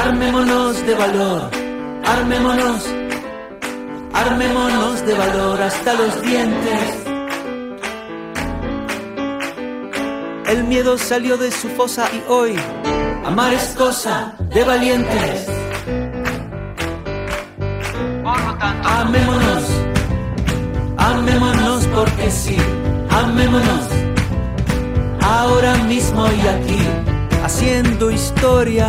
armémonos de valor, armémonos, armémonos de valor hasta los dientes. El miedo salió de su fosa y hoy amar es cosa de valientes. amémonos, amémonos porque sí, amémonos. Ahora mismo y aquí, haciendo historia.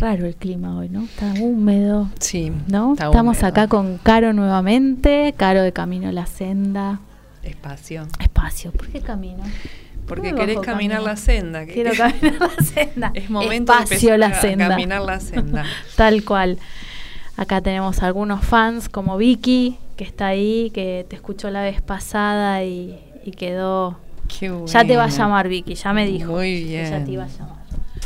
raro el clima hoy, ¿no? Está húmedo, Sí, ¿no? está Estamos húmedo. acá con Caro nuevamente, Caro de Camino a la Senda. Espacio. Espacio, ¿por qué camino? Porque querés caminar la senda. Quiero caminar la senda. Es momento Espacio de la senda. a caminar la senda. Tal cual. Acá tenemos algunos fans como Vicky, que está ahí, que te escuchó la vez pasada y, y quedó... Qué Ya te va a bueno. llamar Vicky, ya me dijo. Muy que ya bien. te iba a llamar.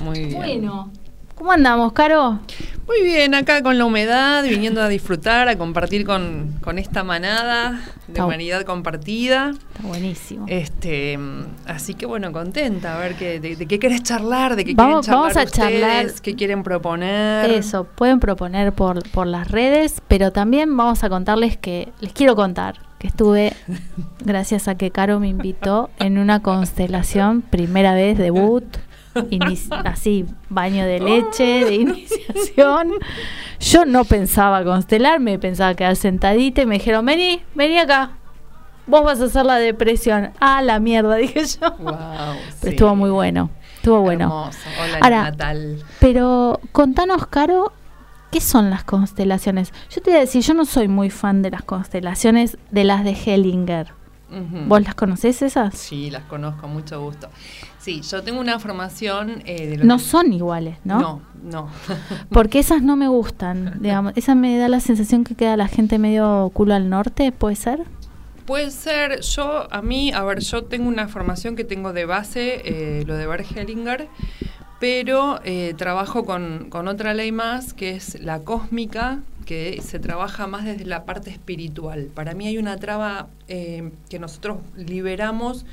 Muy bien. Bueno, ¿cómo andamos, Caro? Muy bien, acá con la humedad, viniendo a disfrutar, a compartir con, con esta manada de Está- humanidad compartida. Está buenísimo. Este, así que bueno, contenta a ver qué, de, de qué querés charlar, de qué Vamos- quieren charlar vamos a charlar- ustedes, qué quieren proponer. Eso, pueden proponer por, por las redes, pero también vamos a contarles que, les quiero contar, que estuve, gracias a que Caro me invitó, en una constelación, primera vez, debut, así, baño de leche, de iniciación. Yo no pensaba constelarme, pensaba quedar sentadita y me dijeron, vení, vení acá, vos vas a hacer la depresión. Ah, la mierda, dije yo. Wow, Pero estuvo muy bueno, estuvo bueno. Hermoso. Hola, Ahora, Natal. Pero contanos, Caro, ¿qué son las constelaciones? Yo te voy a decir, yo no soy muy fan de las constelaciones de las de Hellinger. ¿Vos las conocés esas? Sí, las conozco, mucho gusto. Sí, yo tengo una formación eh, de No que- son iguales, ¿no? No, no. Porque esas no me gustan, digamos. Esa me da la sensación que queda la gente medio culo al norte, ¿puede ser? Puede ser, yo, a mí, a ver, yo tengo una formación que tengo de base, eh, lo de Bert Hellinger, pero eh, trabajo con, con otra ley más, que es la cósmica, que se trabaja más desde la parte espiritual. Para mí hay una traba eh, que nosotros liberamos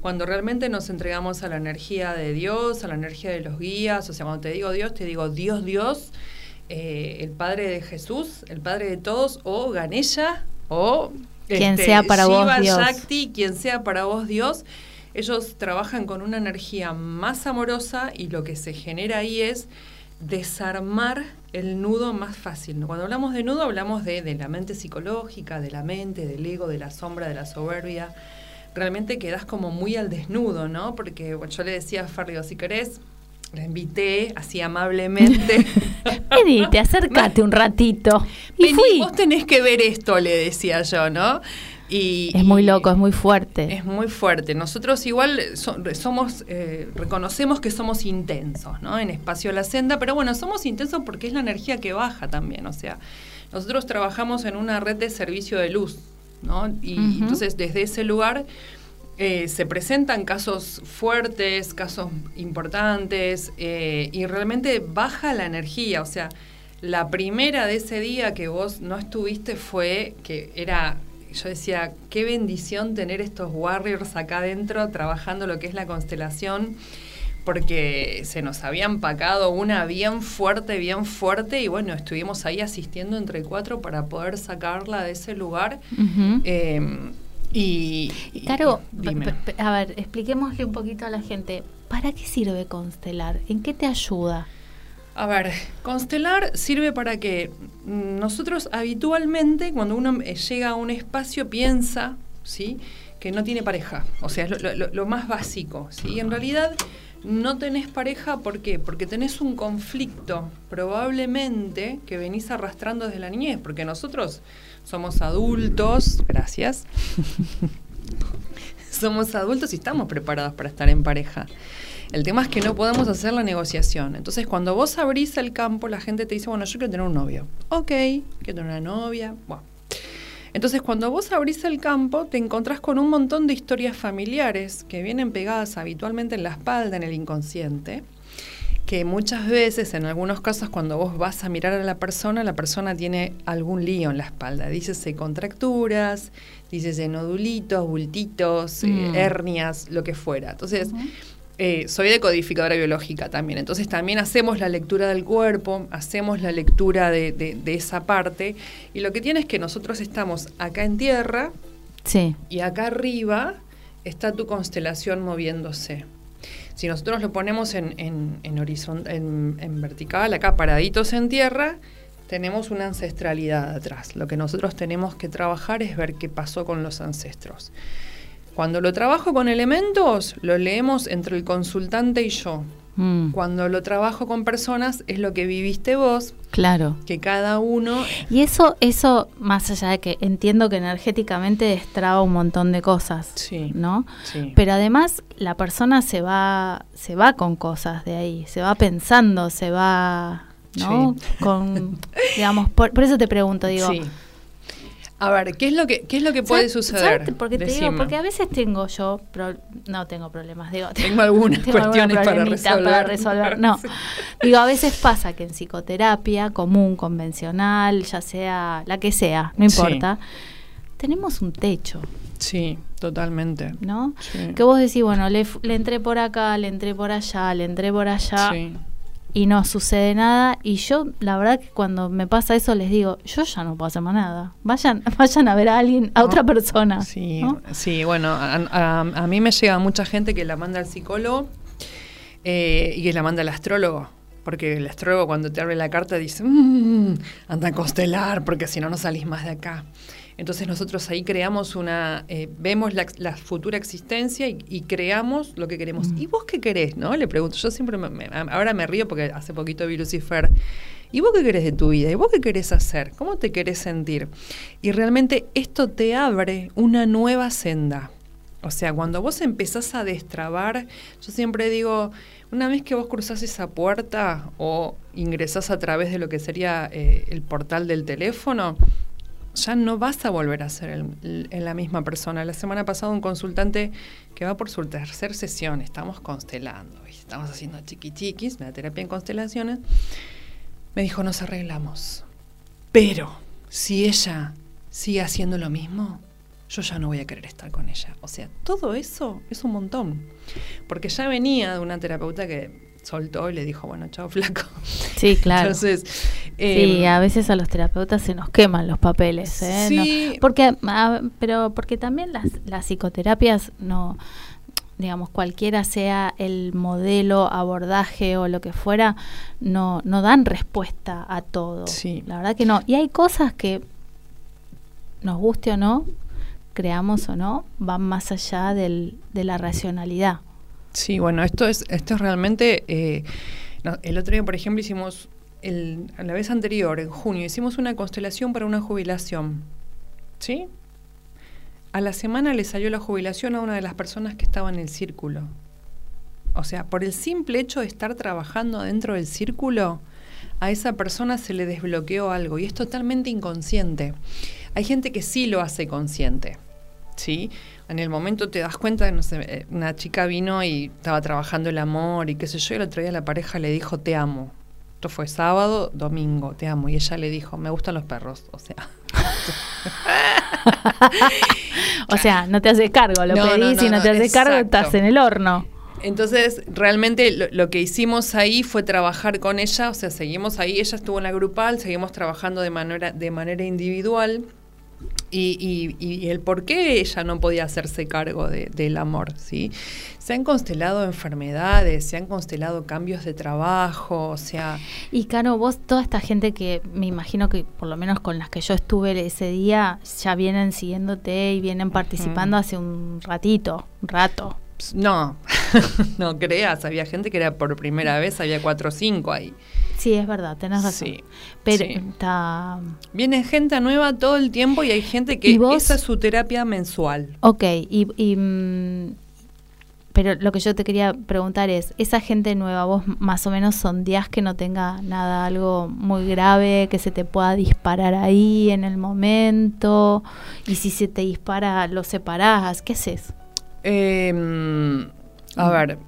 cuando realmente nos entregamos a la energía de Dios, a la energía de los guías, o sea, cuando te digo Dios, te digo Dios, Dios, eh, el Padre de Jesús, el Padre de todos, o Ganesha, o Quien sea para vos, Shiva, Dios. Shakti, quien sea para vos Dios. Ellos trabajan con una energía más amorosa y lo que se genera ahí es desarmar el nudo más fácil. Cuando hablamos de nudo hablamos de, de la mente psicológica, de la mente, del ego, de la sombra, de la soberbia. Realmente quedas como muy al desnudo, ¿no? Porque bueno, yo le decía a Ferrio, si querés, la invité así amablemente. Vení, te acércate un ratito. Y Vení, fui. vos tenés que ver esto, le decía yo, ¿no? Y, Es muy loco, es muy fuerte. Es muy fuerte. Nosotros igual so- somos, eh, reconocemos que somos intensos, ¿no? En Espacio La Senda, pero bueno, somos intensos porque es la energía que baja también, o sea, nosotros trabajamos en una red de servicio de luz, ¿no? Y entonces desde ese lugar eh, se presentan casos fuertes, casos importantes, eh, y realmente baja la energía. O sea, la primera de ese día que vos no estuviste fue que era, yo decía, qué bendición tener estos warriors acá adentro trabajando lo que es la constelación. Porque se nos había empacado una bien fuerte, bien fuerte, y bueno, estuvimos ahí asistiendo entre cuatro para poder sacarla de ese lugar. Eh, y, y- dime. p- a ver, expliquémosle un poquito a la gente. ¿Para qué sirve constelar? ¿En qué te ayuda? A ver, constelar sirve para que mm, nosotros habitualmente, cuando uno eh, llega a un espacio, piensa, ¿sí? Que no tiene pareja. O sea, es lo- lo más básico, ¿sí? En realidad, no tenés pareja, ¿por qué? Porque tenés un conflicto, probablemente, que venís arrastrando desde la niñez, porque nosotros somos adultos, gracias. somos adultos y estamos preparados para estar en pareja. El tema es que no podemos hacer la negociación. Entonces, cuando vos abrís el campo, la gente te dice, bueno, yo quiero tener un novio. Ok, quiero tener una novia. Bueno. Entonces, cuando vos abrís el campo, te encontrás con un montón de historias familiares que vienen pegadas habitualmente en la espalda, en el inconsciente, que muchas veces, en algunos casos, cuando vos vas a mirar a la persona, la persona tiene algún lío en la espalda. Dícese contracturas, dícese nodulitos, bultitos, eh, Mm. hernias, lo que fuera. Entonces, eh, soy decodificadora biológica también, entonces también hacemos la lectura del cuerpo, hacemos la lectura de, de- de esa parte, y lo que tiene es que nosotros estamos acá en tierra Sí. y acá arriba está tu constelación moviéndose. Si nosotros lo ponemos en, en, en, horizon- en- en vertical, acá paraditos en tierra, tenemos una ancestralidad atrás. Lo que nosotros tenemos que trabajar es ver qué pasó con los ancestros. Cuando lo trabajo con elementos, lo leemos entre el consultante y yo. Mm, Cuando lo trabajo con personas, es lo que viviste vos, claro. que cada uno... Y eso, eso, más allá de que entiendo que energéticamente destraba un montón de cosas, Sí, ¿no? sí. Pero además la persona se va, se va con cosas de ahí, se va pensando, se va, ¿no? Con, digamos, por, por eso te pregunto, digo, Sí. A ver, ¿qué es lo que, qué es lo que puede ¿sabes- suceder? sabes? Porque te digo, porque a veces tengo yo, pro- no tengo problemas, digo, Tengo algunas tengo cuestiones para resolver. para resolver. No, Sí. digo, a veces pasa que en psicoterapia común, convencional, ya sea la que sea, no Sí. importa, tenemos un techo, Sí, totalmente. ¿no? Sí. Que vos decís, bueno, le, le entré por acá, le entré por allá, le entré por allá Sí. Y no sucede nada. Y yo, la verdad que cuando me pasa eso, les digo, yo ya no puedo hacer más nada. Vayan, vayan a ver a alguien, a otra persona. Sí, ¿no? sí, bueno, a, a- a mí me llega mucha gente que la manda al psicólogo eh, y que la manda al astrólogo. Porque el astrólogo cuando te abre la carta dice, "Mm, anda a constelar, porque si no, no salís más de acá. Entonces nosotros ahí creamos una, eh, vemos la, la futura existencia y, y creamos lo que queremos. ¿Y vos qué querés? ¿No? Le pregunto, yo siempre, me- me- ahora me río porque hace poquito vi Lucifer. ¿Y vos qué querés de tu vida? ¿Y vos qué querés hacer? ¿Cómo te querés sentir? Y realmente esto te abre una nueva senda. O sea, cuando vos empezás a destrabar, yo siempre digo, una vez que vos cruzás esa puerta o ingresás a través de lo que sería eh, el portal del teléfono, ya no vas a volver a ser la misma persona. La semana pasada un consultante que va por su tercera sesión, estamos constelando, estamos haciendo chiquichiquis, la terapia en constelaciones, me dijo, nos arreglamos. Pero si ella sigue haciendo lo mismo, yo ya no voy a querer estar con ella. O sea, todo eso es un montón. Porque ya venía de una terapeuta que soltó y le dijo, bueno, chao flaco. Sí, claro. Entonces, sí, eh, a veces a los terapeutas se nos queman los papeles, ¿eh? Sí. No, porque, a- pero porque también las, las psicoterapias no, digamos, cualquiera sea el modelo, abordaje o lo que fuera, no, no dan respuesta a todo. Sí. La verdad que no. Y hay cosas que, nos guste o no, creamos o no, van más allá del, de la racionalidad. Sí, bueno, esto es, esto es realmente. eh, el otro día, por ejemplo, hicimos el, la vez anterior, en junio, hicimos una constelación para una jubilación. ¿Sí? A la semana le salió la jubilación a una de las personas que estaba en el círculo. O sea, por el simple hecho de estar trabajando dentro del círculo, a esa persona se le desbloqueó algo y es totalmente inconsciente. Hay gente que sí lo hace consciente. ¿sí? En el momento te das cuenta, no sé, eh, una chica vino y estaba trabajando el amor y qué sé yo, y el otro día la pareja le dijo, te amo. Esto fue sábado, domingo, te amo. Y ella le dijo, me gustan los perros. O sea, O sea, no te haces cargo, lo No, no, pedís no, y no, no, te haces cargo, estás en el horno. Entonces, realmente lo, lo que hicimos ahí fue trabajar con ella, o sea, seguimos ahí, ella estuvo en la grupal, seguimos trabajando de manera, de manera individual. Y, y- y el por qué ella no podía hacerse cargo de- del amor, ¿sí? Se han constelado enfermedades, se han constelado cambios de trabajo, o sea, Y Caro, vos, toda esta gente que me imagino que por lo menos con las que yo estuve ese día, ya vienen siguiéndote y vienen participando hace un ratito, un rato. no, no creas, había gente que era por primera vez, había cuatro o cinco ahí. Sí, es verdad, tenés razón. Sí, Pero sí. está... Viene gente nueva todo el tiempo y hay gente que ¿Y vos? esa es su terapia mensual. Ok, y, y, mm, pero lo que yo te quería preguntar es, esa gente nueva, vos más o menos sondeás que no tenga nada, algo muy grave, que se te pueda disparar ahí en el momento, y si se te dispara, lo separás, ¿qué haces? Eh, a ver,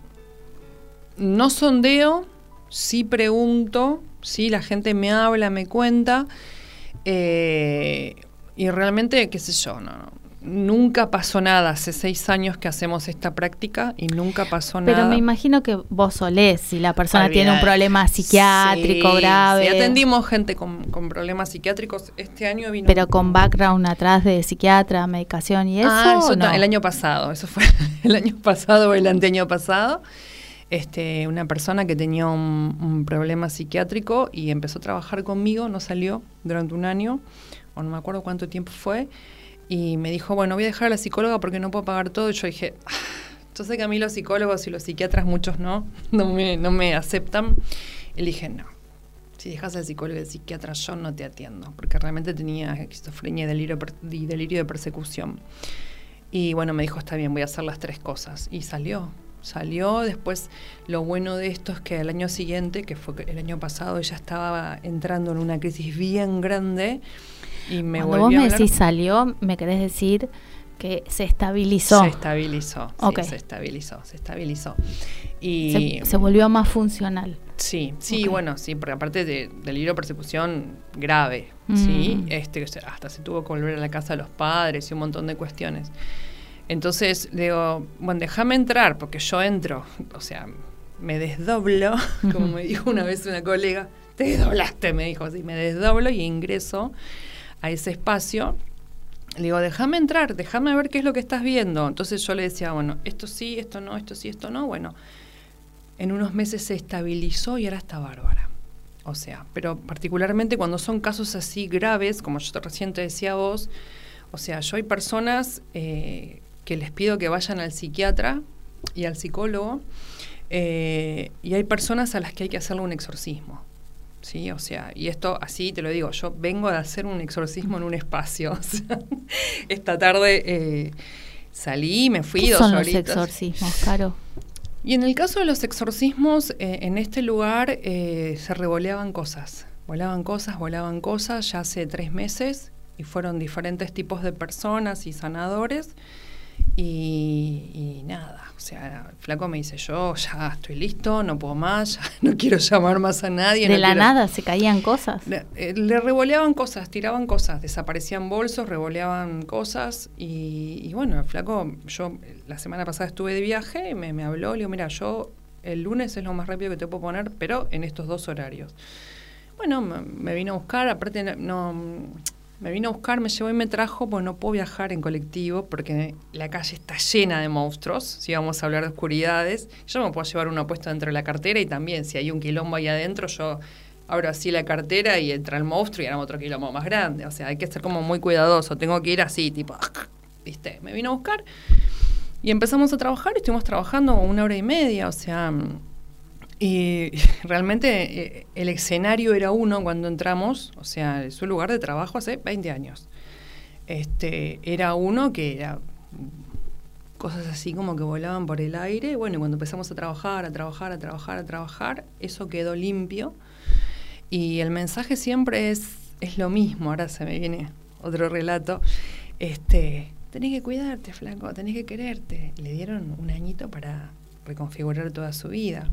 no sondeo, sí pregunto, sí la gente me habla, me cuenta, eh, y realmente, qué sé yo, no, no, nunca pasó nada. Hace seis años que hacemos esta práctica y nunca pasó nada. Pero me imagino que vos solés, si la persona tiene un problema psiquiátrico Sí, grave, Sí, atendimos gente con, con problemas psiquiátricos. Este año vino. pero con background atrás de psiquiatra, medicación y eso, Ah, eso ¿o no? el año pasado, eso fue el año pasado o el anteaño pasado. Este, una persona que tenía un, un problema psiquiátrico y empezó a trabajar conmigo, no salió durante un año, o no me acuerdo cuánto tiempo fue, y me dijo, bueno, voy a dejar a la psicóloga porque no puedo pagar todo. Y yo dije, "Ah, yo sé que a mí los psicólogos y los psiquiatras, muchos no, no me, no me aceptan. Y dije, no, si dejas al psicólogo y al psiquiatra, yo no te atiendo, porque realmente tenía esquizofrenia y delirio, y delirio de persecución. Y bueno, me dijo, está bien, voy a hacer las tres cosas. Y salió, salió. Después, lo bueno de esto es que el año siguiente, que fue el año pasado, ella estaba entrando en una crisis bien grande y me Cuando vos me decís salió, me querés decir que se estabilizó, Se estabilizó, sí, se estabilizó, se estabilizó. Y se, se volvió más funcional. Sí, sí, bueno, sí, porque aparte de delirio de persecución grave, ¿sí? Mm. Este, hasta se tuvo que volver a la casa de los padres y un montón de cuestiones. Entonces, le digo, bueno, déjame entrar, porque yo entro, o sea, me desdoblo, como me dijo una vez una colega, te desdoblaste, me dijo, sí, me desdoblo y ingreso a ese espacio. Le digo, déjame entrar, déjame ver qué es lo que estás viendo. Entonces yo le decía, bueno, esto sí, esto no, esto sí, esto no. Bueno, en unos meses se estabilizó y ahora está bárbara. O sea, pero particularmente cuando son casos así graves, como yo recién te decía vos, o sea, yo hay personas eh, que les pido que vayan al psiquiatra y al psicólogo, eh, y hay personas a las que hay que hacerle un exorcismo. Sí, o sea, y esto así te lo digo, yo vengo de hacer un exorcismo en un espacio. o sea, esta tarde eh, salí, me fui ¿Qué dos son los exorcismos, Caro? Y en el caso de los exorcismos, eh, en este lugar eh, se revoleaban cosas. Volaban cosas, volaban cosas ya hace tres meses y fueron diferentes tipos de personas y sanadores. Y, y nada, o sea, el flaco me dice, yo ya estoy listo, no puedo más, ya no quiero llamar más a nadie. De no la quiero- nada se caían cosas. le, eh, le revoleaban cosas, tiraban cosas, desaparecían bolsos, revoleaban cosas y, y bueno, el flaco, yo la semana pasada estuve de viaje, y me, me habló, le digo, mira, yo el lunes es lo más rápido que te puedo poner, pero en estos dos horarios. Bueno, me, me vino a buscar, aparte no, no, me vino a buscar, me llevó y me trajo, pues no puedo viajar en colectivo porque la calle está llena de monstruos, si vamos a hablar de oscuridades. Yo me puedo llevar uno puesto dentro de la cartera y también si hay un quilombo ahí adentro, yo abro así la cartera y entra el monstruo y hará otro quilombo más grande. O sea, hay que ser como muy cuidadoso, tengo que ir así, tipo, ¿viste? Me vino a buscar y empezamos a trabajar y estuvimos trabajando una hora y media, o sea... Y realmente eh, el escenario era uno cuando entramos, o sea, su lugar de trabajo hace 20 años. Este, era uno que era cosas así como que volaban por el aire. Bueno, y cuando empezamos a trabajar, a trabajar, a trabajar, a trabajar, eso quedó limpio. Y el mensaje siempre es, es lo mismo. Ahora se me viene otro relato. Este, tenés que cuidarte, flaco, tenés que quererte. Le dieron un añito para reconfigurar toda su vida.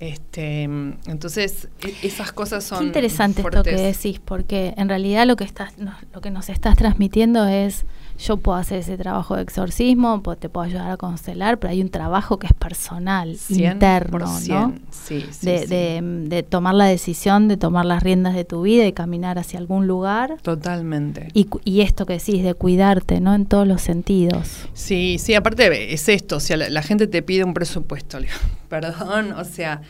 Este, entonces, e- esas cosas son. Qué interesante esto que decís, porque en realidad lo que estás, no- lo que nos estás transmitiendo es yo puedo hacer ese trabajo de exorcismo, te puedo ayudar a constelar, pero hay un trabajo que es personal, interno, ¿no? 100%, Sí, sí, de, sí. de- de tomar la decisión, de tomar las riendas de tu vida y caminar hacia algún lugar. Totalmente. Y, esto que decís, de cuidarte, ¿no? En todos los sentidos. Sí, sí, aparte es esto, o sea, la, la gente te pide un presupuesto, perdón, o sea,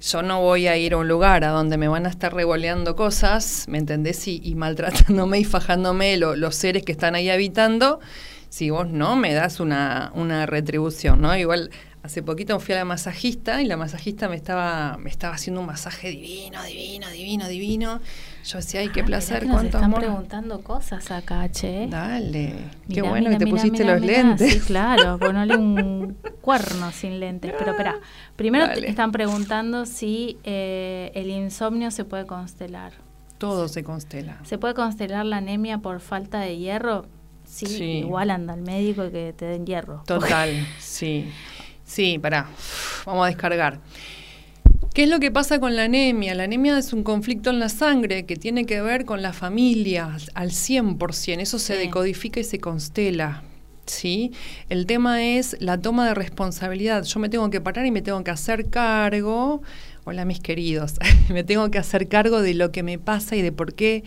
yo no voy a ir a un lugar a donde me van a estar revoleando cosas, ¿me entendés? Y, y maltratándome y fajándome lo- los seres que están ahí habitando, si vos no me das una, una retribución, ¿no? Igual hace poquito fui a la masajista y la masajista me estaba, me estaba haciendo un masaje divino, divino, divino, divino. Yo decía, ay, qué Ah, placer, mirá que nos cuánto están preguntando cosas acá, che. Dale, qué bueno mirá, que te pusiste los lentes. Sí, claro, ponele un cuerno sin lentes. Pero espera, primero te están preguntando si eh, el insomnio se puede constelar. Todo se constela. ¿Se puede constelar la anemia por falta de hierro? Sí, Sí. igual anda al médico y que te den hierro. Total, sí. Sí, pará. Vamos a descargar. ¿Qué es lo que pasa con la anemia? La anemia es un conflicto en la sangre que tiene que ver con la familia al 100%. Eso se Sí. decodifica y se constela. ¿Sí? El tema es la toma de responsabilidad. Yo me tengo que parar y me tengo que hacer cargo. Hola, mis queridos. me tengo que hacer cargo de lo que me pasa y de por qué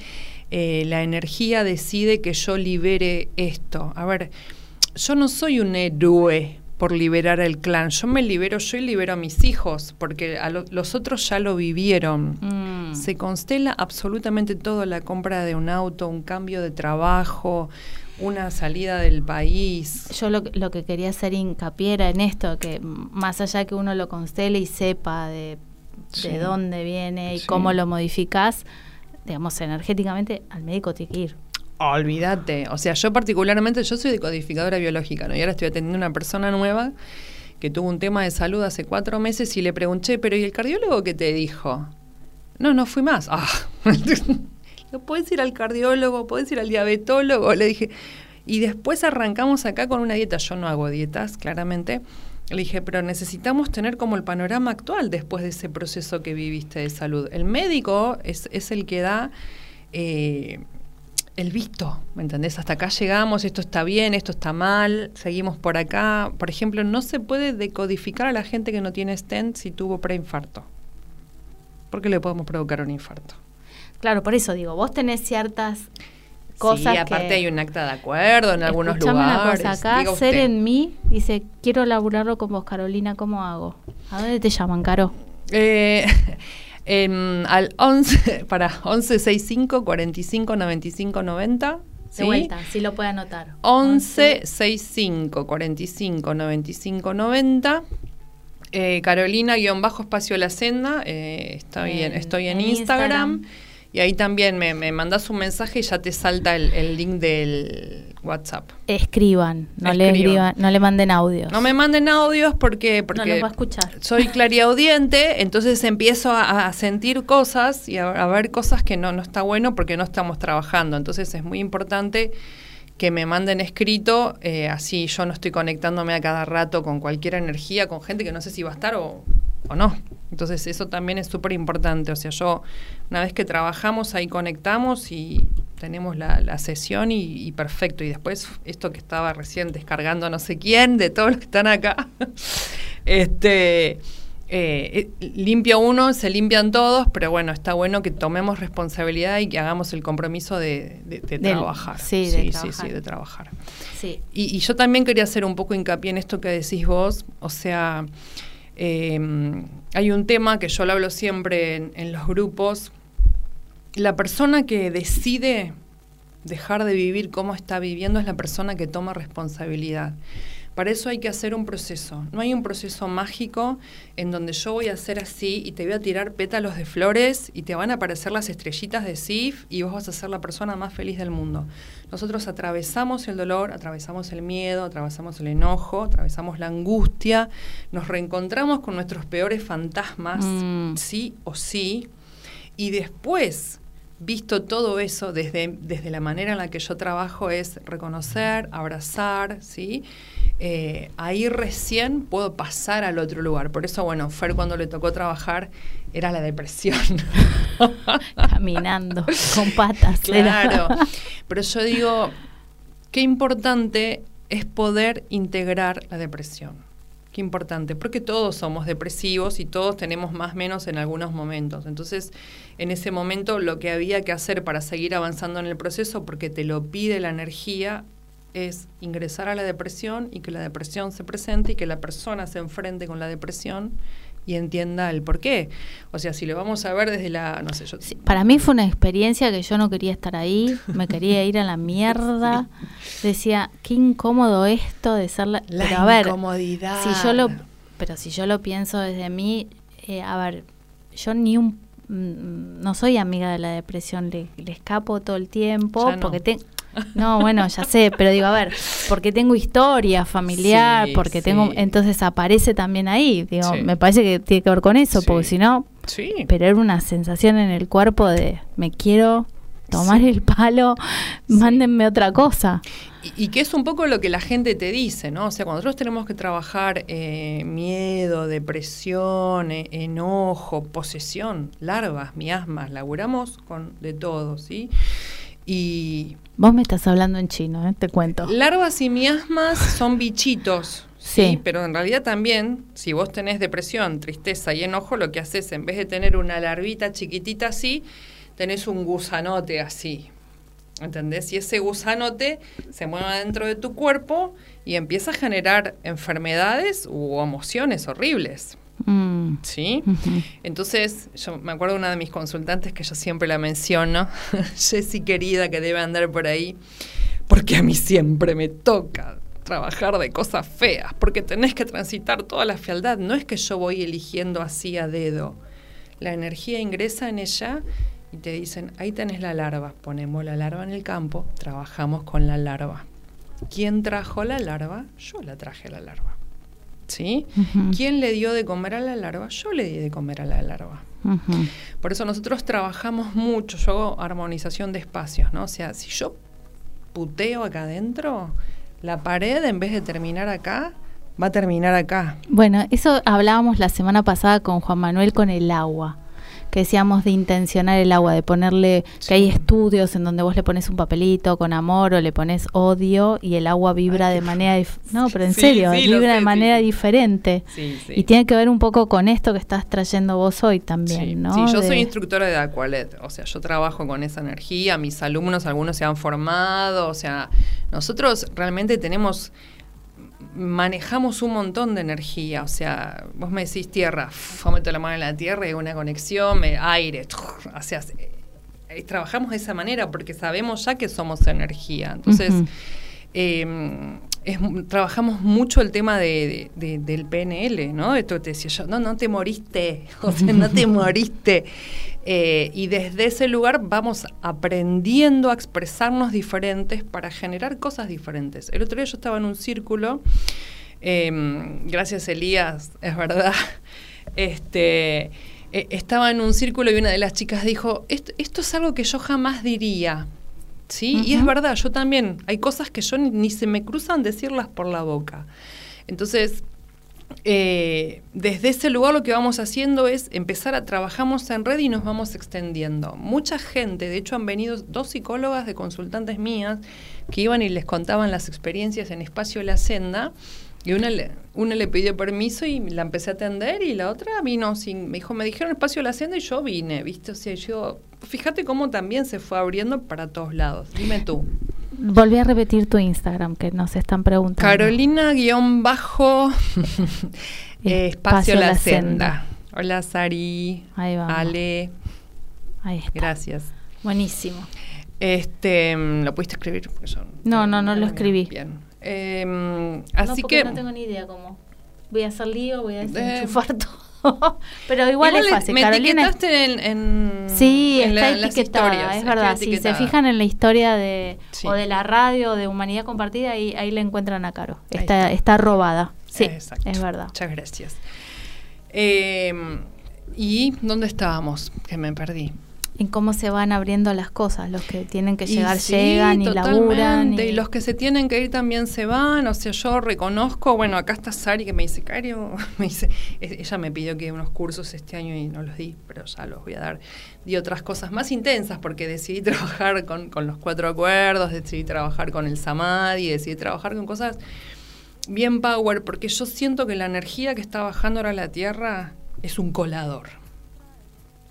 eh, la energía decide que yo libere esto. A ver, yo no soy un héroe por liberar el clan. Yo me libero yo y libero a mis hijos, porque a lo- los otros ya lo vivieron. Mm. Se constela absolutamente todo, la compra de un auto, un cambio de trabajo, una salida del país. Yo lo, que- lo que quería hacer hincapié era en esto, que más allá que uno lo constele y sepa de, Sí. de dónde viene y Sí. cómo lo modificás, digamos, energéticamente, al médico tiene que ir. Olvídate. O sea, yo particularmente, yo soy decodificadora biológica, ¿no? Y ahora estoy atendiendo a una persona nueva que tuvo un tema de salud hace cuatro meses y le pregunté, pero ¿y el cardiólogo qué te dijo? No, no fui más. Ah. Puedes ir al cardiólogo, puedes ir al diabetólogo, le dije. Y después arrancamos acá con una dieta. Yo no hago dietas, claramente. Le dije, pero necesitamos tener como el panorama actual después de ese proceso que viviste de salud. El médico es, es el que da eh, el visto, ¿me entendés? Hasta acá llegamos, esto está bien, esto está mal, seguimos por acá. Por ejemplo, no se puede decodificar a la gente que no tiene stent si tuvo preinfarto. Porque le podemos provocar un infarto. Claro, por eso digo, vos tenés ciertas cosas sí, aparte que... hay un acta de acuerdo en algunos lugares. una cosa, acá Ser en mí dice, quiero laburarlo con vos, Carolina, ¿cómo hago? ¿A dónde te llaman, Caro? Eh, em, al 11, para 1165 45 95 90. De vuelta, si lo puede anotar. 11 65 45 95 90. Eh, Carolina guion bajo espacio la senda. eh, estoy, En- estoy en, en Instagram. Instagram. Y ahí también me, me mandas un mensaje y ya te salta el, el link del WhatsApp. Escriban, no le Escriban. no le manden audios. No me manden audios porque, no porque los va a escuchar. soy clariaudiente, entonces empiezo a, a sentir cosas y a, a ver cosas que no, no está bueno porque no estamos trabajando. Entonces es muy importante que me manden escrito, eh, así yo no estoy conectándome a cada rato con cualquier energía, con gente que no sé si va a estar o, o no. Entonces eso también es súper importante. O sea, yo una vez que trabajamos ahí conectamos y tenemos la, la sesión y, y perfecto. Y después esto que estaba recién descargando no sé quién, de todos los que están acá, este eh, eh, limpia uno, se limpian todos, pero bueno, está bueno que tomemos responsabilidad y que hagamos el compromiso de, de- de Del- trabajar. sí, de sí, sí, trabajar. sí, de trabajar. Sí. Y, y yo también quería hacer un poco hincapié en esto que decís vos, o sea, eh, hay un tema que yo lo hablo siempre en, en los grupos, la persona que decide dejar de vivir como está viviendo es la persona que toma responsabilidad. Para eso hay que hacer un proceso. No hay un proceso mágico en donde yo voy a hacer así y te voy a tirar pétalos de flores y te van a aparecer las estrellitas de Sif y vos vas a ser la persona más feliz del mundo. Nosotros atravesamos el dolor, atravesamos el miedo, atravesamos el enojo, atravesamos la angustia, nos reencontramos con nuestros peores fantasmas, Mm. sí o sí, y después visto todo eso desde, desde la manera en la que yo trabajo es reconocer, abrazar, ¿sí? Eh, ahí recién puedo pasar al otro lugar. Por eso, bueno, Fer cuando le tocó trabajar era la depresión. Caminando con patas. era. claro. Pero yo digo, qué importante es poder integrar la depresión. Qué importante, porque todos somos depresivos y todos tenemos más menos en algunos momentos. Entonces, en ese momento lo que había que hacer para seguir avanzando en el proceso, porque te lo pide la energía, es ingresar a la depresión y que la depresión se presente y que la persona se enfrente con la depresión y entienda el por qué. O sea, si lo vamos a ver desde la, no sé, yo... Sí, para mí fue una experiencia que yo no quería estar ahí, me quería ir a la mierda. Decía, qué incómodo esto de ser la... La pero a ver, incomodidad. si yo lo, pero si yo lo pienso desde mí, eh, a ver, yo ni un mm, no soy amiga de la depresión, le, le escapo todo el tiempo no. porque te, no, bueno, ya sé, pero digo, a ver, porque tengo historia familiar, Sí, porque tengo, entonces aparece también ahí, digo, Sí. me parece que tiene que ver con eso, porque si no, Sí. pero era una sensación en el cuerpo de me quiero tomar el palo, mándenme otra cosa. Y, y que es un poco lo que la gente te dice, ¿no? O sea, cuando nosotros tenemos que trabajar eh, miedo, depresión, eh, enojo, posesión, larvas, miasmas, laburamos con de todo, ¿sí? Y Vos me estás hablando en chino, ¿eh? te cuento. larvas y miasmas son bichitos. Sí, Sí. pero en realidad también, si vos tenés depresión, tristeza y enojo, lo que haces en vez de tener una larvita chiquitita así, tenés un gusanote así. ¿Entendés? Y ese gusanote se mueve dentro de tu cuerpo y empieza a generar enfermedades u emociones horribles. Mm. ¿Sí? Entonces, yo me acuerdo de una de mis consultantes que yo siempre la menciono, Jessie querida, que debe andar por ahí, porque a mí siempre me toca trabajar de cosas feas, porque tenés que transitar toda la fealdad. No es que yo voy eligiendo así a dedo. La energía ingresa en ella y te dicen, ahí tenés la larva, ponemos la larva en el campo, trabajamos con la larva. ¿Quién trajo la larva? Yo la traje la larva. ¿Sí? ¿Quién le dio de comer a la larva? Yo le di de comer a la larva. Por eso nosotros trabajamos mucho, yo hago armonización de espacios, ¿no? O sea, si yo puteo acá adentro, la pared en vez de terminar acá, va a terminar acá. Bueno, eso hablábamos la semana pasada con Juan Manuel con el agua, que decíamos de intencionar el agua, de ponerle, que hay estudios en donde vos le pones un papelito con amor o le pones odio y el agua vibra Ay, de manera, dif- no, pero en Sí, serio, sí, vibra sé, de manera diferente. Sí, sí. Y tiene que ver un poco con esto que estás trayendo vos hoy también, ¿no? sí, yo De- soy instructora de Aqualet, o sea, yo trabajo con esa energía, mis alumnos, algunos se han formado, o sea, nosotros realmente tenemos, manejamos un montón de energía, o sea, vos me decís tierra, yo meto la mano en la tierra y una conexión, me- aire, o sea, eh, trabajamos de esa manera porque sabemos ya que somos energía, entonces... Eh, es mu- trabajamos mucho el tema de, de- de- del PNL, ¿no? Esto te decía yo, no, no te moriste, o sea, no te moriste. Eh, y desde ese lugar vamos aprendiendo a expresarnos diferentes para generar cosas diferentes. El otro día yo estaba en un círculo, eh, gracias Elías, es verdad, este, eh, estaba en un círculo y una de las chicas dijo, esto, esto es algo que yo jamás diría. Sí, y es verdad, yo también. Hay cosas que yo ni, ni se me cruzan decirlas por la boca. Entonces, eh, desde ese lugar lo que vamos haciendo es empezar a trabajamos en red y nos vamos extendiendo. Mucha gente, de hecho han venido dos psicólogas de consultantes mías que iban y les contaban las experiencias en Espacio La Senda y una le, una le pidió permiso y la empecé a atender y la otra vino sin, me dijo, me dijeron Espacio La Senda y yo vine, ¿viste? O sea, yo, fíjate cómo también se fue abriendo para todos lados. Dime tú. Volví a repetir tu Instagram que nos están preguntando. Carolina guion bajo eh, espacio la, senda. Hola Sari, Ahí vamos. Ale, Ahí está. gracias. Buenísimo. Este, mm, lo pudiste escribir porque yo No, no, no lo escribí. Bien. Eh, No, así porque que no tengo ni idea cómo. Voy a hacer lío, voy a Eh, desenchufar todo. Pero igual, es fácil. Me Carolina. etiquetaste en, en- Sí, en está la- etiquetada, es verdad. Si se fijan en la historia de Sí. o de la radio de Humanidad Compartida, ahí, ahí le encuentran a Caro. Está, está. está robada. Sí, Exacto. es verdad. Muchas gracias. Eh, ¿Y dónde estábamos? Que me perdí. En cómo se van abriendo las cosas. Los que tienen que Y llegar sí, llegan y laburan. Y, Y los que se tienen que ir también se van. O sea, yo reconozco, bueno, acá está Sari que me dice, Cario, me dice, ella me pidió que unos cursos este año y no los di, pero ya los voy a dar. Di otras cosas más intensas porque decidí trabajar con, con los cuatro acuerdos, decidí trabajar con el Samadhi, decidí trabajar con cosas bien power, porque yo siento que la energía que está bajando ahora a la Tierra es un colador.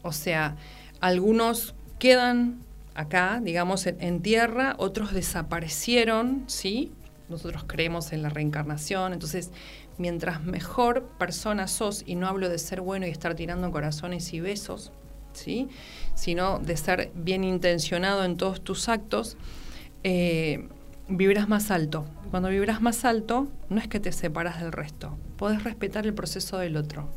O sea, algunos quedan acá, digamos, en, tierra, otros desaparecieron, ¿sí? Nosotros creemos en la reencarnación, entonces, mientras mejor persona sos, y no hablo de ser bueno y estar tirando corazones y besos, ¿sí? Sino de ser bien intencionado en todos tus actos, eh, vibrás más alto. Cuando vibras más alto, no es que te separas del resto, podés respetar el proceso del otro.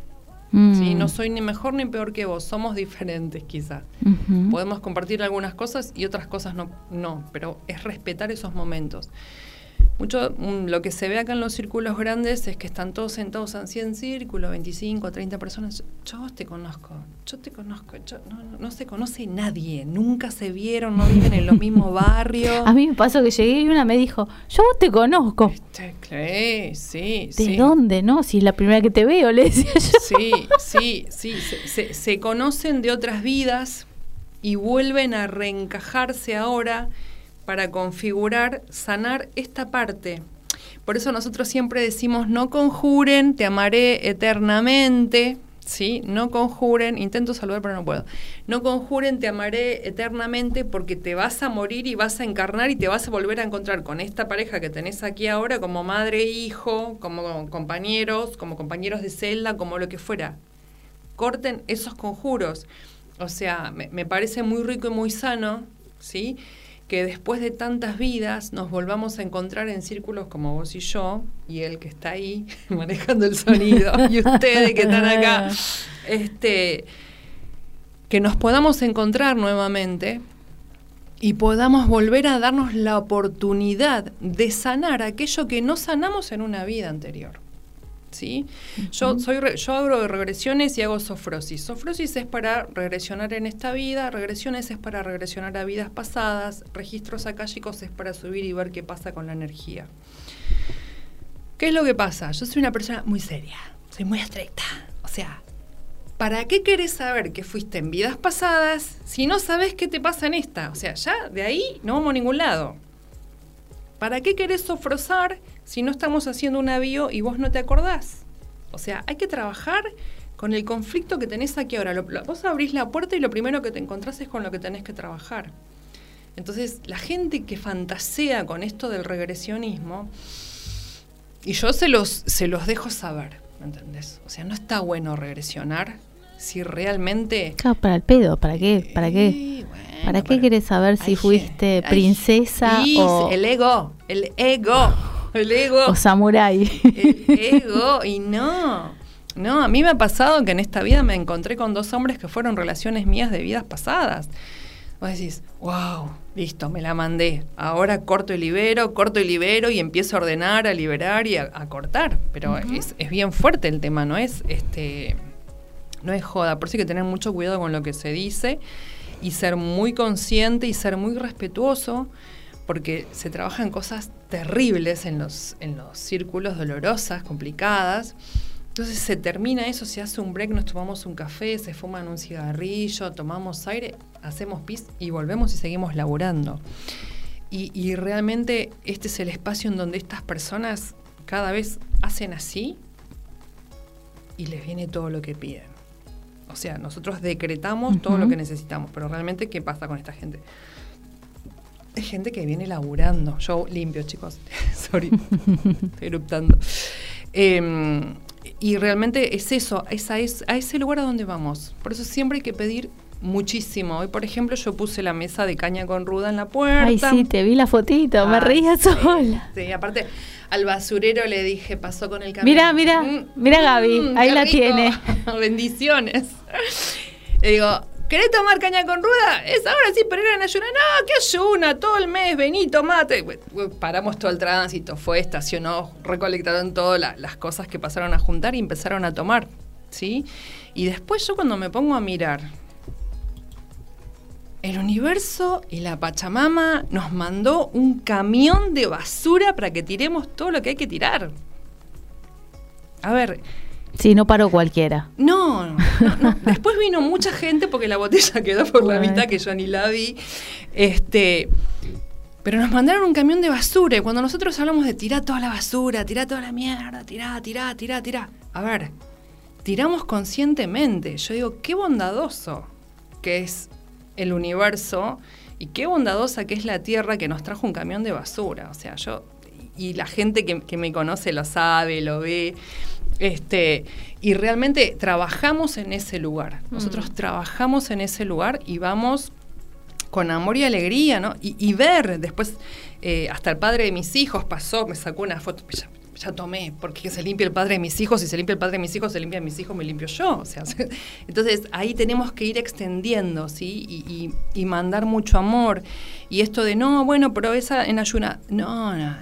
Mm. ¿sí? No soy ni mejor ni peor que vos, somos diferentes quizá. Ujú. Podemos compartir algunas cosas y otras cosas no, no, pero es respetar esos momentos. Mucho mm, lo que se ve acá en los círculos grandes es que están todos sentados así en círculo, 25, 30 personas. Yo, yo vos te conozco, yo te conozco, yo- no, no- no se conoce nadie, nunca se vieron, no viven en los mismos barrios. A mí me pasó que llegué y una me dijo, yo te conozco. Este, sí, sí, ¿De sí. dónde, no? Si es la primera que te veo, le decía yo. Sí, sí, sí. Se, se- se conocen de otras vidas y vuelven a reencajarse ahora para configurar, sanar esta parte. Por eso nosotros siempre decimos, no conjuren, te amaré eternamente. ¿Sí? No conjuren, intento saludar pero no puedo. No conjuren, te amaré eternamente porque te vas a morir y vas a encarnar y te vas a volver a encontrar con esta pareja que tenés aquí ahora como madre e hijo, como compañeros, como compañeros de celda, como lo que fuera. Corten esos conjuros. O sea, me, me parece muy rico y muy sano, ¿sí? Que después de tantas vidas nos volvamos a encontrar en círculos como vos y yo, y él que está ahí manejando el sonido, y ustedes que están acá, este, que nos podamos encontrar nuevamente y podamos volver a darnos la oportunidad de sanar aquello que no sanamos en una vida anterior. ¿Sí? Yo soy re- yo hago regresiones y hago sofrosis. Sofrosis es para regresionar en esta vida, regresiones es para regresionar a vidas pasadas, registros akáshicos es para subir y ver qué pasa con la energía. ¿Qué es lo que pasa? Yo soy una persona muy seria, soy muy estricta. O sea, ¿para qué querés saber qué fuiste en vidas pasadas si no sabes qué te pasa en esta? O sea, ya de ahí no vamos a ningún lado. ¿Para qué querés sofrosar si no estamos haciendo un avío y vos no te acordás? O sea, hay que trabajar con el conflicto que tenés aquí ahora. Lo- lo- vos abrís la puerta y lo primero que te encontrás es con lo que tenés que trabajar. Entonces, la gente que fantasea con esto del regresionismo, y yo se los, se los dejo saber, ¿me entendés? O sea, no está bueno regresionar si realmente... Claro, para el pedo, ¿para qué? ¿Para qué? Sí, bueno, ¿Para qué querés saber si fuiste princesa o, el ego, el ego, el ego, o samurái? el ego, y no. No, a mí me ha pasado que en esta vida me encontré con dos hombres que fueron relaciones mías de vidas pasadas. Vos decís, wow, listo, me la mandé. Ahora corto y libero, corto y libero y empiezo a ordenar, a liberar y a, a cortar. Pero es, es bien fuerte el tema, no es este no es joda. Por eso hay que tener mucho cuidado con lo que se dice y ser muy consciente y ser muy respetuoso, porque se trabajan cosas terribles en los, en los círculos dolorosas, complicadas. Entonces se termina eso, se hace un break, nos tomamos un café, se fuman un cigarrillo, tomamos aire, hacemos pis y volvemos y seguimos laburando. Y, y realmente este es el espacio en donde estas personas cada vez hacen así y les viene todo lo que piden. O sea, nosotros decretamos todo lo que necesitamos, pero realmente, ¿qué pasa con esta gente? Es gente que viene laburando. Yo limpio, chicos. Sorry, estoy eruptando. Eh, y realmente es eso, es a, es a ese lugar a donde vamos. Por eso siempre hay que pedir muchísimo. Hoy, por ejemplo, yo puse la mesa de caña con ruda en la puerta. Ay, sí, te vi la fotito, me Ah, reía sí, sola. Sí, aparte al basurero le dije, pasó con el camión. Mira, mira, mira Gaby, ahí qué la rico. tiene. Bendiciones. Le digo, ¿querés tomar caña con ruda? Es ahora sí, pero era en ayuna. No, ¿qué ayuna? Todo el mes, vení, tomate. Bueno, Paramos todo el tránsito, fue, estacionó, recolectaron todas la- las cosas que pasaron a juntar y empezaron a tomar, ¿sí? Y después yo cuando me pongo a mirar el universo y la Pachamama nos mandó un camión de basura para que tiremos todo lo que hay que tirar. A ver, Sí, no paró cualquiera. no, no, no. Después vino mucha gente porque la botella quedó por la mitad que yo ni la vi. Este, pero nos mandaron un camión de basura y cuando nosotros hablamos de tirar toda la basura, tirar toda la mierda, tirar, tirar, tirar, tirar. A ver, tiramos conscientemente. Yo digo, qué bondadoso que es el universo y qué bondadosa que es la Tierra que nos trajo un camión de basura. O sea, yo, y la gente que, que me conoce lo sabe, lo ve. Este, y realmente trabajamos en ese lugar. Nosotros trabajamos en ese lugar y vamos con amor y alegría, ¿no? Y, y ver, después, eh, hasta el padre de mis hijos pasó, me sacó una foto, ya, tomé, porque se limpia el padre de mis hijos, si se limpia el padre de mis hijos, se limpian mis hijos, me limpio yo. O sea, entonces ahí tenemos que ir extendiendo, ¿sí? Y, y- y mandar mucho amor. Y esto de, no, bueno, pero esa en ayuna, no, no.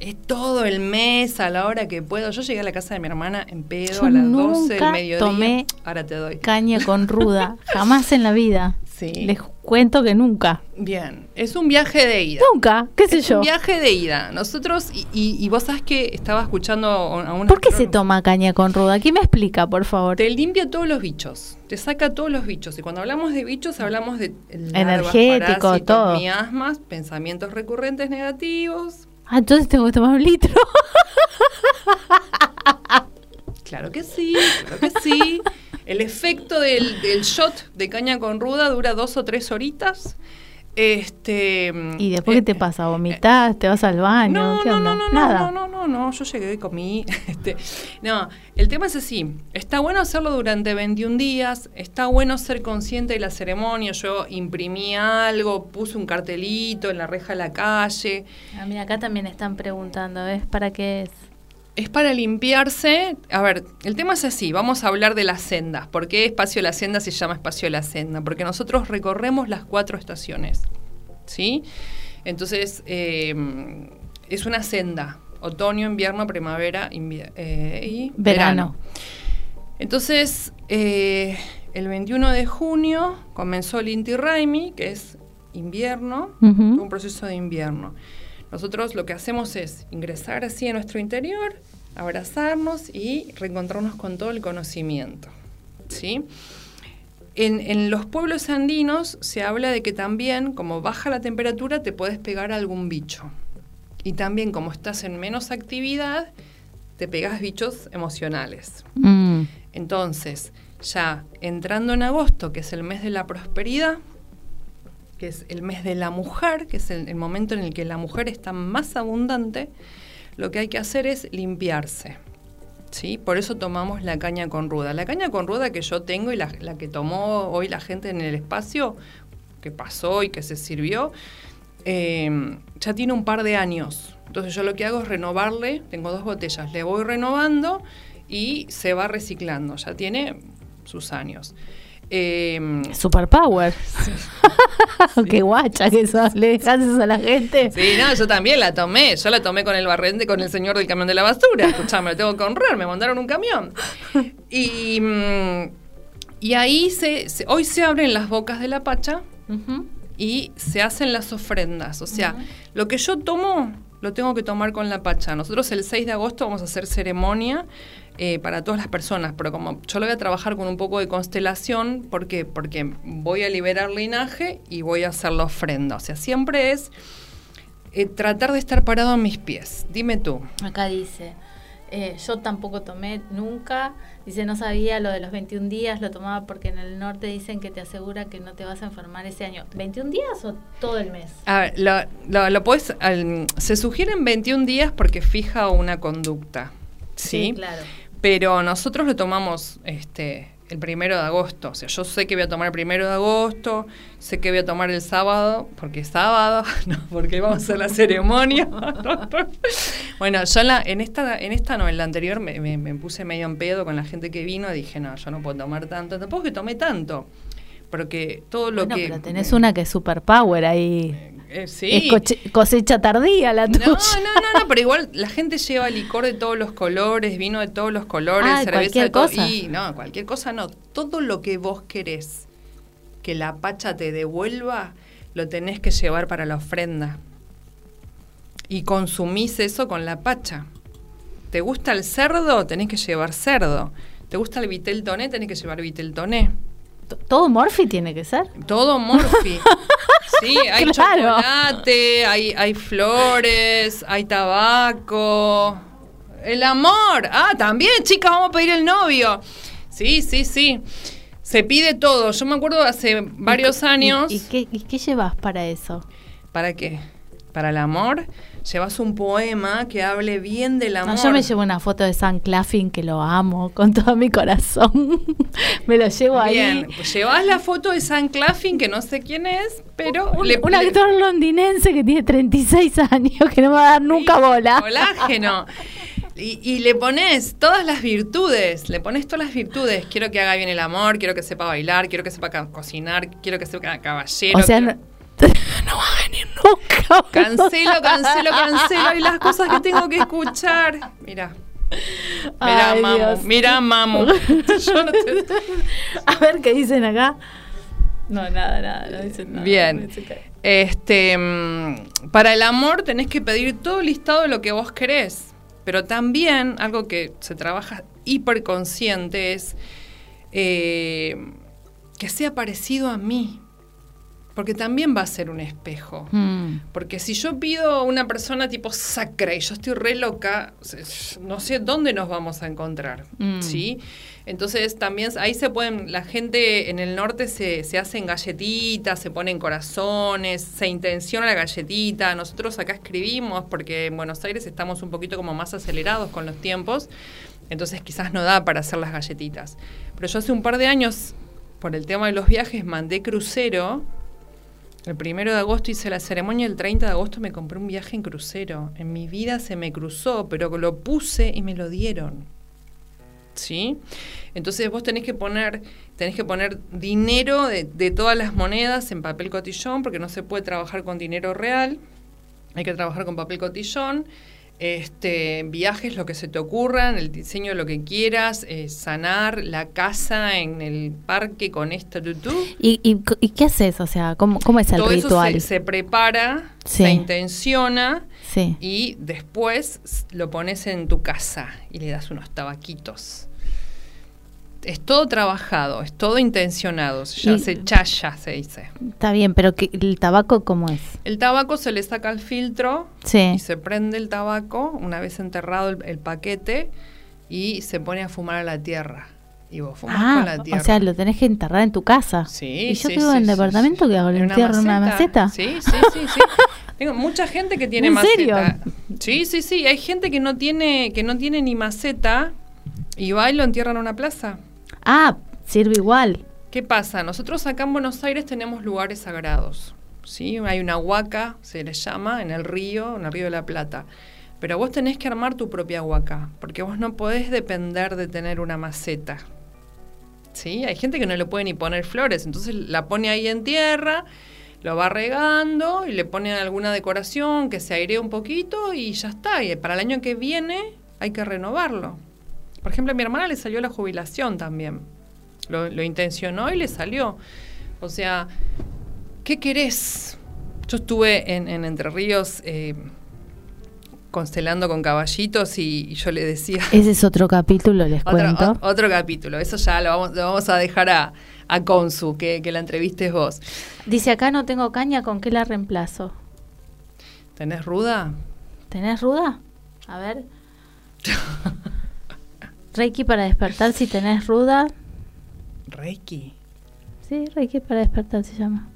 Es todo el mes a la hora que puedo. Yo llegué a la casa de mi hermana en pedo Yo a las 12 del mediodía. tomé Ahora te doy. Caña con ruda. Jamás en la vida. Sí. Les cuento que nunca. Bien, es un viaje de ida. Nunca, qué sé Es yo. un viaje de ida. Nosotros, y, y- y vos sabés que estaba escuchando a una... ¿Por qué se toma caña con ruda? ¿Quién me explica, por favor? Te limpia todos los bichos, te saca todos los bichos. Y cuando hablamos de bichos, hablamos de Energético, todo. miasmas, pensamientos recurrentes negativos. Ah, entonces tengo que tomar un litro. Claro que sí, claro que sí. El efecto del, del shot de caña con ruda dura dos o tres horitas. Este, ¿Y después eh, qué te pasa? ¿Vomitas? ¿Te vas al baño? No, ¿Qué no, onda? no, no, Nada. no, no, no, no, yo llegué y comí. Este, no, el tema es así. Está bueno hacerlo durante 21 días, está bueno ser consciente de la ceremonia. Yo imprimí algo, puse un cartelito en la reja de la calle. Ah, mira, acá también están preguntando, ¿ves? ¿Para qué es? Es para limpiarse. A ver, el tema es así. Vamos a hablar de las sendas. ¿Por qué Espacio de la Senda se llama Espacio de la Senda? Porque nosotros recorremos las cuatro estaciones. ¿Sí? Entonces, eh, es una senda. Otoño, invierno, primavera invier- eh, y Verano. Entonces, eh, el 21 de junio comenzó el Inti Raimi, que es invierno, un proceso de invierno. Nosotros lo que hacemos es ingresar así a nuestro interior, abrazarnos y reencontrarnos con todo el conocimiento. ¿sí? En, en los pueblos andinos se habla de que también, como baja la temperatura, te puedes pegar a algún bicho. Y también, como estás en menos actividad, te pegas bichos emocionales. Mm. Entonces, ya entrando en agosto, que es el mes de la prosperidad, que es el mes de la mujer, que es el, momento en el que la mujer está más abundante, lo que hay que hacer es limpiarse. ¿sí? Por eso tomamos la caña con ruda. La caña con ruda que yo tengo y la, que tomó hoy la gente en el espacio, que pasó y que se sirvió, eh, ya tiene un par de años. Entonces yo lo que hago es renovarle, tengo dos botellas, le voy renovando y se va reciclando. Ya tiene sus años. Eh, Superpower. Qué guacha que sos. ¿Le dejas eso a la gente? Sí, no, yo también la tomé. Yo la tomé con el barrente, con el señor del camión de la basura. Escuchame, lo tengo que honrar, me mandaron un camión. Y, mm, y ahí se, se- hoy se abren las bocas de la pacha y se hacen las ofrendas. O sea, lo que yo tomo, lo tengo que tomar con la pacha. Nosotros el 6 de agosto vamos a hacer ceremonia eh, para todas las personas, pero como yo lo voy a trabajar con un poco de constelación, ¿por qué? Porque voy a liberar linaje y voy a hacer la ofrenda. O sea, siempre es eh, tratar de estar parado a mis pies. Dime tú. Acá dice, eh, yo tampoco tomé nunca. Dice, no sabía lo de los 21 días, lo tomaba porque en el norte dicen que te asegura que no te vas a enfermar ese año. ¿21 días o todo el mes? A ver, lo, lo- lo podés, al- se sugieren 21 días porque fija una conducta. ¿sí? claro. Pero nosotros lo tomamos este, el primero de agosto. O sea, yo sé que voy a tomar el primero de agosto, sé que voy a tomar el sábado, porque es sábado, no, porque vamos a hacer la ceremonia. bueno, yo en, la- en esta, en esta no, en la anterior me, me- me puse medio en pedo con la gente que vino y dije, no, yo no puedo tomar tanto. Tampoco que tomé tanto. Porque todo lo Bueno, que. pero tenés una que es superpower ahí. Eh, sí. Es cosecha tardía la No, tuya. no, no, no, pero igual la gente lleva licor de todos los colores, vino de todos los colores, Ah, cerveza cualquier de cosa. Y no, cualquier cosa no. Todo lo que vos querés. que la pacha te devuelva, lo tenés que llevar para la ofrenda. Y consumís eso con la pacha. ¿Te gusta el cerdo? Tenés que llevar cerdo. ¿Te gusta el vitel toné? Tenés que llevar vitel toné. ¿Todo Morphy tiene que ser? Todo morfi. Sí, hay Claro. chocolate, hay, hay flores, hay tabaco. El amor. Ah, también, chicas, vamos a pedir el novio. Sí, sí, sí. Se pide todo. Yo me acuerdo hace varios ¿Y- años. ¿Y, qué, y qué llevas para eso? ¿Para qué? Para el amor. Llevas un poema que hable bien del amor. No, yo me llevo una foto de San Claflin que lo amo con todo mi corazón. me lo llevo ahí. Bien, pues llevas la foto de San Claflin, que no sé quién es, pero Un, le un le- actor londinense que tiene 36 años, que no me va a dar nunca Sí, bola. Colágeno. Y, y le pones todas las virtudes, le pones todas las virtudes. Quiero que haga bien el amor, quiero que sepa bailar, quiero que sepa cocinar, quiero que sepa caballero. O sea, quiero- no, va a venir nunca. Cancelo, cancelo, cancelo. Y las cosas que tengo que escuchar. Mira. Mira, Ay, mamu. Dios. Mira, mamu. Yo no te- A ver qué dicen acá. No, nada, nada, no dicen nada. Bien. Este, mm, para el amor tenés que pedir todo el listado de lo que vos querés. Pero también algo que se trabaja hiperconsciente es eh, que sea parecido a mí. Porque también va a ser un espejo. Mm. Porque si yo pido a una persona tipo sacra y yo estoy re loca, no sé dónde nos vamos a encontrar, Mm. ¿sí? Entonces también ahí se pueden, la gente en el norte se, se hacen galletitas, se ponen corazones, se intenciona la galletita. Nosotros acá escribimos porque en Buenos Aires estamos un poquito como más acelerados con los tiempos, entonces quizás no da para hacer las galletitas. Pero yo hace un par de años, por el tema de los viajes, mandé crucero el primero de agosto hice la ceremonia, el 30 de agosto me compré un viaje en crucero. En mi vida se me cruzó, pero lo puse y me lo dieron. ¿Sí? Entonces vos tenés que poner, tenés que poner dinero de, de todas las monedas en papel cotillón, porque no se puede trabajar con dinero real. Hay que trabajar con papel cotillón. Este, viajes, lo que se te ocurra, el diseño lo que quieras, eh, sanar la casa en el parque con esta tutú. ¿Y, y, y qué haces? O sea, ¿cómo, cómo es el Todo ritual? eso se, se prepara, Sí. se intenciona Sí. y después lo pones en tu casa y le das unos tabaquitos. Es todo trabajado, es todo intencionado, se, llama- Y- se chaya, se dice. Está bien, pero ¿qué- ¿el tabaco cómo es? El tabaco se le saca el filtro Sí. y se prende el tabaco una vez enterrado el, el paquete y se pone a fumar a la tierra. Y vos fumás con Ah, la tierra. o sea, lo tenés que enterrar en tu casa. Sí, ¿Y yo sí, vivo sí, en sí, departamento sí. que hago? ¿Lo ¿En una entierro en una maceta? Sí, sí, sí, sí. Tengo mucha gente que tiene ¿En maceta. serio? Sí, sí, sí. Hay gente que no tiene, que no tiene ni maceta y va y lo entierra en una plaza. Ah, sirve igual. ¿Qué pasa? Nosotros acá en Buenos Aires tenemos lugares sagrados. ¿sí? Hay una huaca, se le llama, en el río, en el río de la Plata. Pero vos tenés que armar tu propia huaca, porque vos no podés depender de tener una maceta. ¿Sí? Hay gente que no le puede ni poner flores, entonces la pone ahí en tierra, lo va regando y le pone alguna decoración que se airee un poquito y ya está. Y para el año que viene hay que renovarlo. Por ejemplo, a mi hermana le salió la jubilación también. Lo, lo intencionó y le salió. O sea, ¿qué querés? Yo estuve en, en Entre Ríos eh, constelando con caballitos y, y yo le decía... Ese es otro capítulo, les Otro, cuento. o- otro capítulo, eso ya lo vamos, lo vamos a dejar a, a Consu, que, que la entrevistes vos. Dice acá no tengo caña, ¿con qué la reemplazo? ¿Tenés ruda? ¿Tenés ruda? A ver. Reiki para despertar si tenés ruda. Reiki. Sí, Reiki para despertar se llama.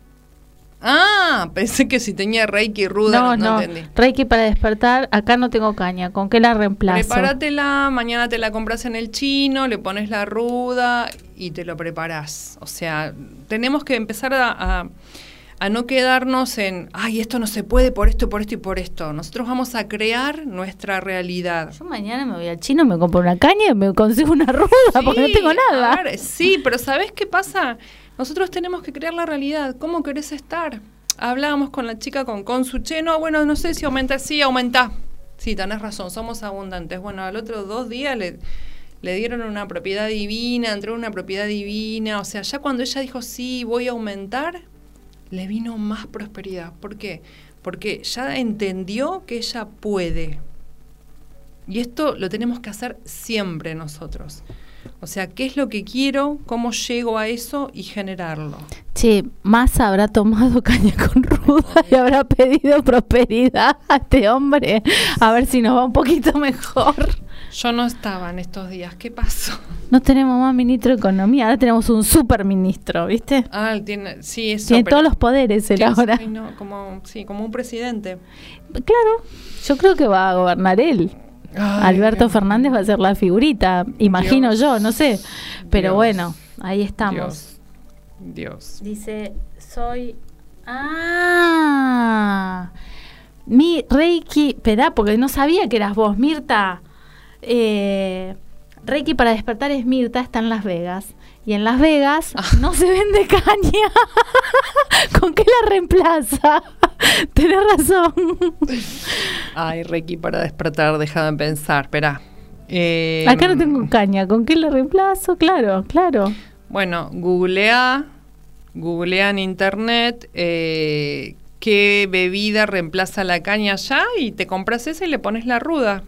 Ah, pensé que si tenía Reiki ruda, No, no, no. entendí. Reiki para despertar, acá no tengo caña. ¿Con qué la reemplazo? Prepáratela, mañana te la compras en el chino, le pones la ruda y te lo preparás. O sea, tenemos que empezar a, a- a no quedarnos en, ay, esto no se puede por esto, por esto y por esto. Nosotros vamos a crear nuestra realidad. Yo mañana me voy al chino, me compro una caña y me consigo una ruda porque no tengo nada. a ver, sí, pero ¿sabés qué pasa? Nosotros tenemos que crear la realidad. ¿Cómo querés estar? Hablábamos con la chica con Consuche, no, bueno, no sé si aumenta, sí, aumenta. Sí, tenés razón, somos abundantes. Bueno, al otro dos días le, le dieron una propiedad divina, entró en una propiedad divina, o sea, ya cuando ella dijo, sí, voy a aumentar, le vino más prosperidad. ¿Por qué? Porque ya entendió que ella puede. Y esto lo tenemos que hacer siempre nosotros. O sea, ¿qué es lo que quiero? ¿Cómo llego a eso y generarlo? Che, más habrá tomado caña con ruda y habrá pedido prosperidad a este hombre. A ver si nos va un poquito mejor. Yo no estaba en estos días. ¿Qué pasó? No tenemos más ministro de Economía, ahora tenemos un super ministro, ¿viste? Ah, él tiene, sí, eso. Tiene pero- todos los poderes él ahora. sí, no, como, sí, como un presidente. Claro, yo creo que va a gobernar él. Ay, Alberto Dios Fernández va a ser la figurita, imagino Dios. yo, no sé. Pero Dios. bueno, ahí estamos. Dios. Dios. Dice, soy... Ah, mi Reiki, espera, porque no sabía que eras vos, Mirta. Eh, Reiki para despertar es Mirta, está en Las Vegas. Y en Las Vegas Ah. no se vende caña. ¿Con qué la reemplaza? Tenés razón. Ay, Reiki, para despertar, déjame pensar. Espera. Eh, Acá no tengo caña. ¿Con qué la reemplazo? Claro, claro. Bueno, googlea, googlea en internet eh, qué bebida reemplaza la caña ya y te compras esa y le pones la ruda.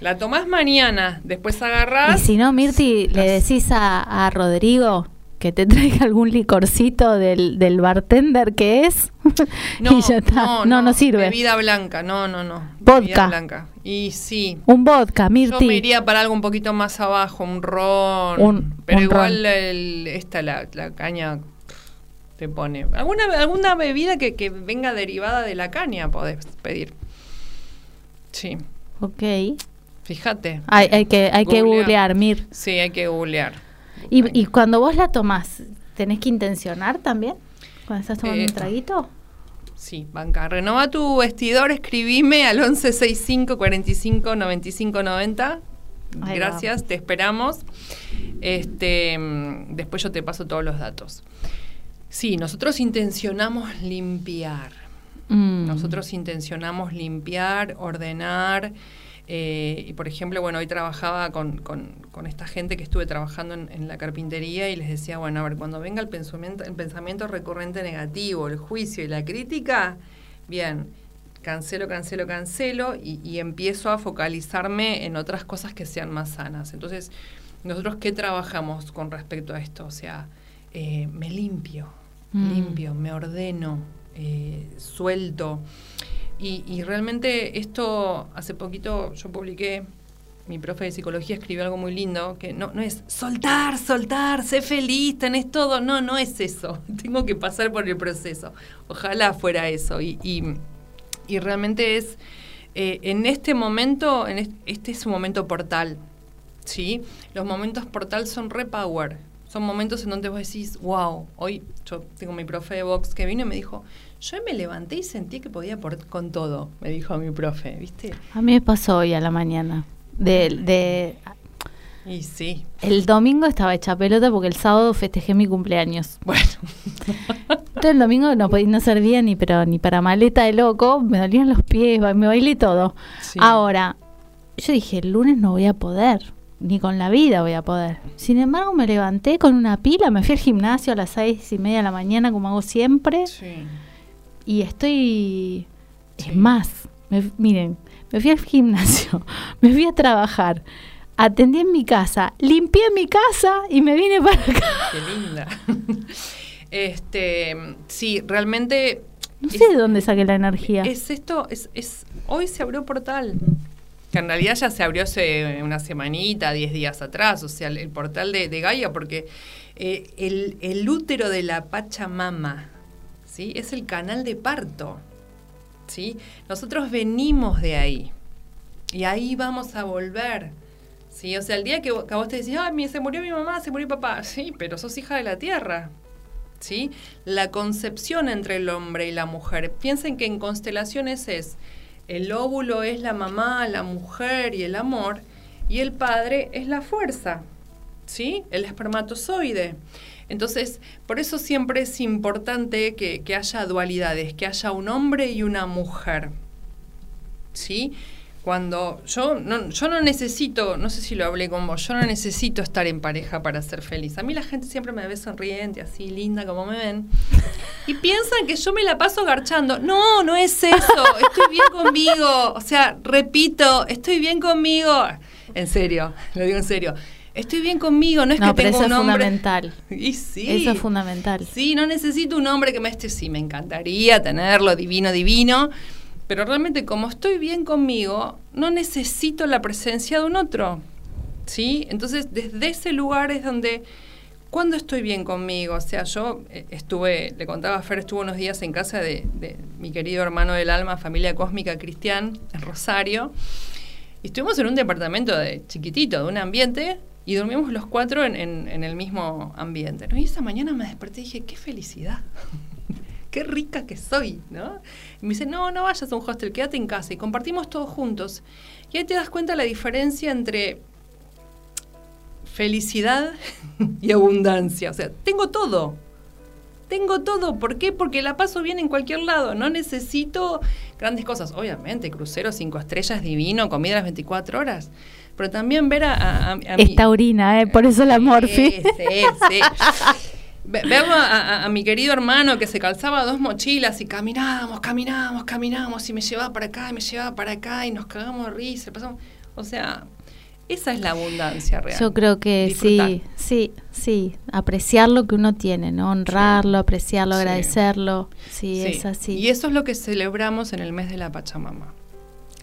La tomás mañana, después Y agarrás. si no, Mirti, le decís a, a Rodrigo que te traiga algún licorcito del, del bartender que es. y ya está. No, no, sirve. Bebida blanca, no, no, no. Vodka. Bebida blanca. Y sí. Un vodka, Yo Mirti. me iría para algo un poquito más abajo, un ron. Un- pero un igual ron. el- esta, la, la caña te pone. Alguna, alguna bebida que, que venga derivada de la caña podés pedir. Sí, Ok. Fíjate. Hay, hay que, hay que Googlea. googlear, Mir. Sí, hay que googlear. Y, y cuando vos la tomás, ¿tenés que intencionar también? Cuando estás tomando Eh, un traguito. Sí, banca. Renova tu vestidor, escribime al 1165 45 95 90. Ahí va. Gracias, te esperamos. Este, después yo te paso todos los datos. Sí, nosotros intencionamos limpiar. Mm. Nosotros intencionamos limpiar, ordenar. Eh, y por ejemplo, bueno, hoy trabajaba con, con- con esta gente que estuve trabajando en, en la carpintería y les decía, bueno, a ver, cuando venga el pensamiento, el pensamiento recurrente negativo, el juicio y la crítica, bien, cancelo, cancelo, cancelo y, y empiezo a focalizarme en otras cosas que sean más sanas. Entonces, nosotros qué trabajamos con respecto a esto? O sea, eh, me limpio, Mm. limpio, me ordeno, eh, suelto. Y, y realmente esto, hace poquito yo publiqué, mi profe de psicología escribió algo muy lindo, que no, no es soltar, soltar, sé feliz, tenés todo. No, no es eso. Tengo que pasar por el proceso. Ojalá fuera eso. Y, y, realmente es, eh, en este momento, en est- este es un momento portal. ¿sí? Los momentos portal son repower. Son momentos en donde vos decís, wow, hoy yo tengo mi profe de box que vino y me dijo, yo me levanté y sentí que podía por con todo, me dijo mi profe, ¿viste? A mí me pasó hoy a la mañana. De, de, Y sí, el domingo estaba hecha pelota porque el sábado festejé mi cumpleaños. bueno, Entonces el domingo no, no servía ni, pero, ni para maleta de loco, me dolían los pies, me bailé todo. Sí. Ahora, yo dije, el lunes no voy a poder, ni con la vida voy a poder. Sin embargo, me levanté con una pila, me fui al gimnasio a las seis y media de la mañana, como hago siempre, sí, y estoy... Sí. Es más, me- miren, me fui al gimnasio, me fui a trabajar, atendí en mi casa, limpié mi casa y me vine para acá. qué linda. este, sí, realmente No es- sé de dónde saqué la energía. Es esto, es, es hoy se abrió portal. Que en realidad ya se abrió hace una semanita, 10 días atrás, o sea, el, el portal de, de Gaia, porque eh, el, el útero de la Pachamama, Es el canal de parto, ¿sí? Nosotros venimos de ahí, y ahí vamos a volver, ¿sí? O sea, el día que, vos te decís, ah, se murió mi mamá, se murió mi papá, sí, pero sos hija de la tierra, ¿sí? La concepción entre el hombre y la mujer. Piensen que en constelaciones es el óvulo es la mamá, la mujer y el amor, y el padre es la fuerza, ¿sí? El espermatozoide. Entonces, por eso siempre es importante que, que haya dualidades, que haya un hombre y una mujer. ¿Sí? cuando yo no, yo no necesito, no sé si lo hablé con vos, yo no necesito estar en pareja para ser feliz. A mí la gente siempre me ve sonriente, así linda como me ven. Y piensan que yo me la paso garchando. No, no es eso. Estoy bien conmigo. O sea, repito, estoy bien conmigo. En serio, lo digo en serio. Estoy bien conmigo, no es No, que pero tengo eso un es hombre. fundamental. Y sí. Eso es fundamental. Sí, no necesito un hombre que me esté. Sí, me encantaría tenerlo divino, divino. Pero realmente, como estoy bien conmigo, no necesito la presencia de un otro. ¿Sí? Entonces, desde ese lugar es donde. Cuando estoy bien conmigo? O sea, yo eh, estuve, le contaba a Fer, estuve unos días en casa de, de mi querido hermano del alma, familia cósmica cristian, en Rosario. Y estuvimos en un departamento de chiquitito, de un ambiente, y dormimos los cuatro en el mismo ambiente. ¿no? Y esa mañana me desperté y dije, qué felicidad, qué rica que soy, ¿no? Y me dice, no, no vayas a un hostel, quédate en casa. Y compartimos todos juntos. Y ahí te das cuenta la diferencia entre felicidad y abundancia. O sea, tengo todo. Tengo todo. ¿Por qué? Porque la paso bien en cualquier lado. No necesito grandes cosas. Obviamente, crucero, cinco estrellas, divino, comida las 24 horas. Pero también ver a, a, a- a mi- Es taurina, ¿eh? por eso la morfi. Sí, sí, sí. Vemos a, a- a mi querido hermano que se calzaba dos mochilas y caminábamos, caminábamos, caminábamos y me llevaba para acá y me llevaba para acá y nos cagamos de risa. pasamos- O sea, esa es la abundancia real. Yo creo que Disfrutar. sí, sí, sí. Apreciar lo que uno tiene, ¿no? Honrarlo, apreciarlo, agradecerlo. Sí, Sí. es así. Y eso es lo que celebramos en el mes de la Pachamama.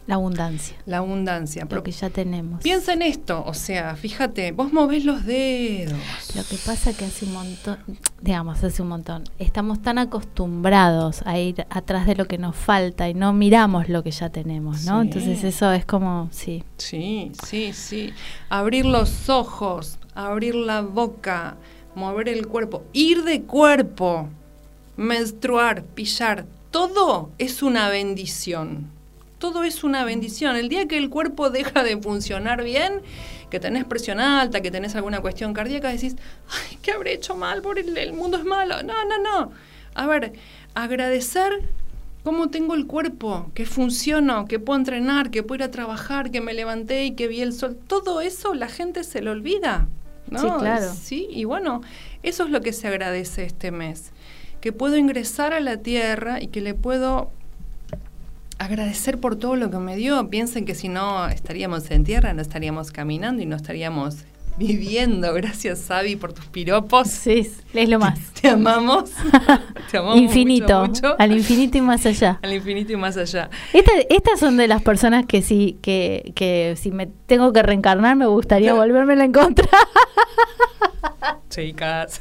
La abundancia, La abundancia. Lo que ya tenemos. piensa en esto, o sea, fíjate, vos movés los dedos. Lo que pasa que hace un montón, digamos, hace un montón, estamos tan acostumbrados a ir atrás de lo que nos falta y no miramos lo que ya tenemos, ¿no? Sí. Entonces eso es como, sí, Sí, sí, sí. Abrir los ojos, abrir la boca, mover el cuerpo, ir de cuerpo, menstruar, pillar, todo es una bendición. Todo es una bendición. El día que el cuerpo deja de funcionar bien, que tenés presión alta, que tenés alguna cuestión cardíaca, decís, ay, ¿qué habré hecho mal? Por el, el mundo es malo. No, no, no. A ver, agradecer cómo tengo el cuerpo, que funciono, que puedo entrenar, que puedo ir a trabajar, que me levanté y que vi el sol. Todo eso la gente se lo olvida. ¿no? Sí, claro. Sí, y bueno, eso es lo que se agradece este mes. Que puedo ingresar a la tierra y que le puedo agradecer por todo lo que me dio. Piensen que si no estaríamos en tierra, no estaríamos caminando y no estaríamos viviendo. Gracias, Sabi, por tus piropos. sí, es lo más. Te amamos. Te amamos infinito, mucho, mucho. al infinito y más allá. Al infinito y más allá. Esta- estas son de las personas que sí, que, que si me tengo que reencarnar me gustaría volverme a encontrar. Chicas.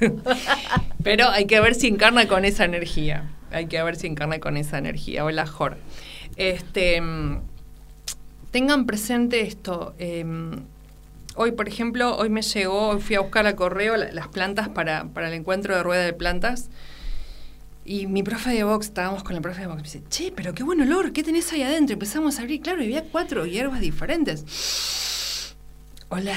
Pero hay que ver si encarna con esa energía. Hay que ver si encarna con esa energía. Hola, Jor. Este, mm, tengan presente esto. em, hoy, por ejemplo, hoy me llegó, hoy fui a buscar a correo la- las plantas para, para el encuentro de rueda de plantas. Y mi profe de box, estábamos con el profe de box, me dice, che, pero qué buen olor, ¿qué tenés ahí adentro? Empezamos a abrir, claro, y había cuatro hierbas diferentes. Oler,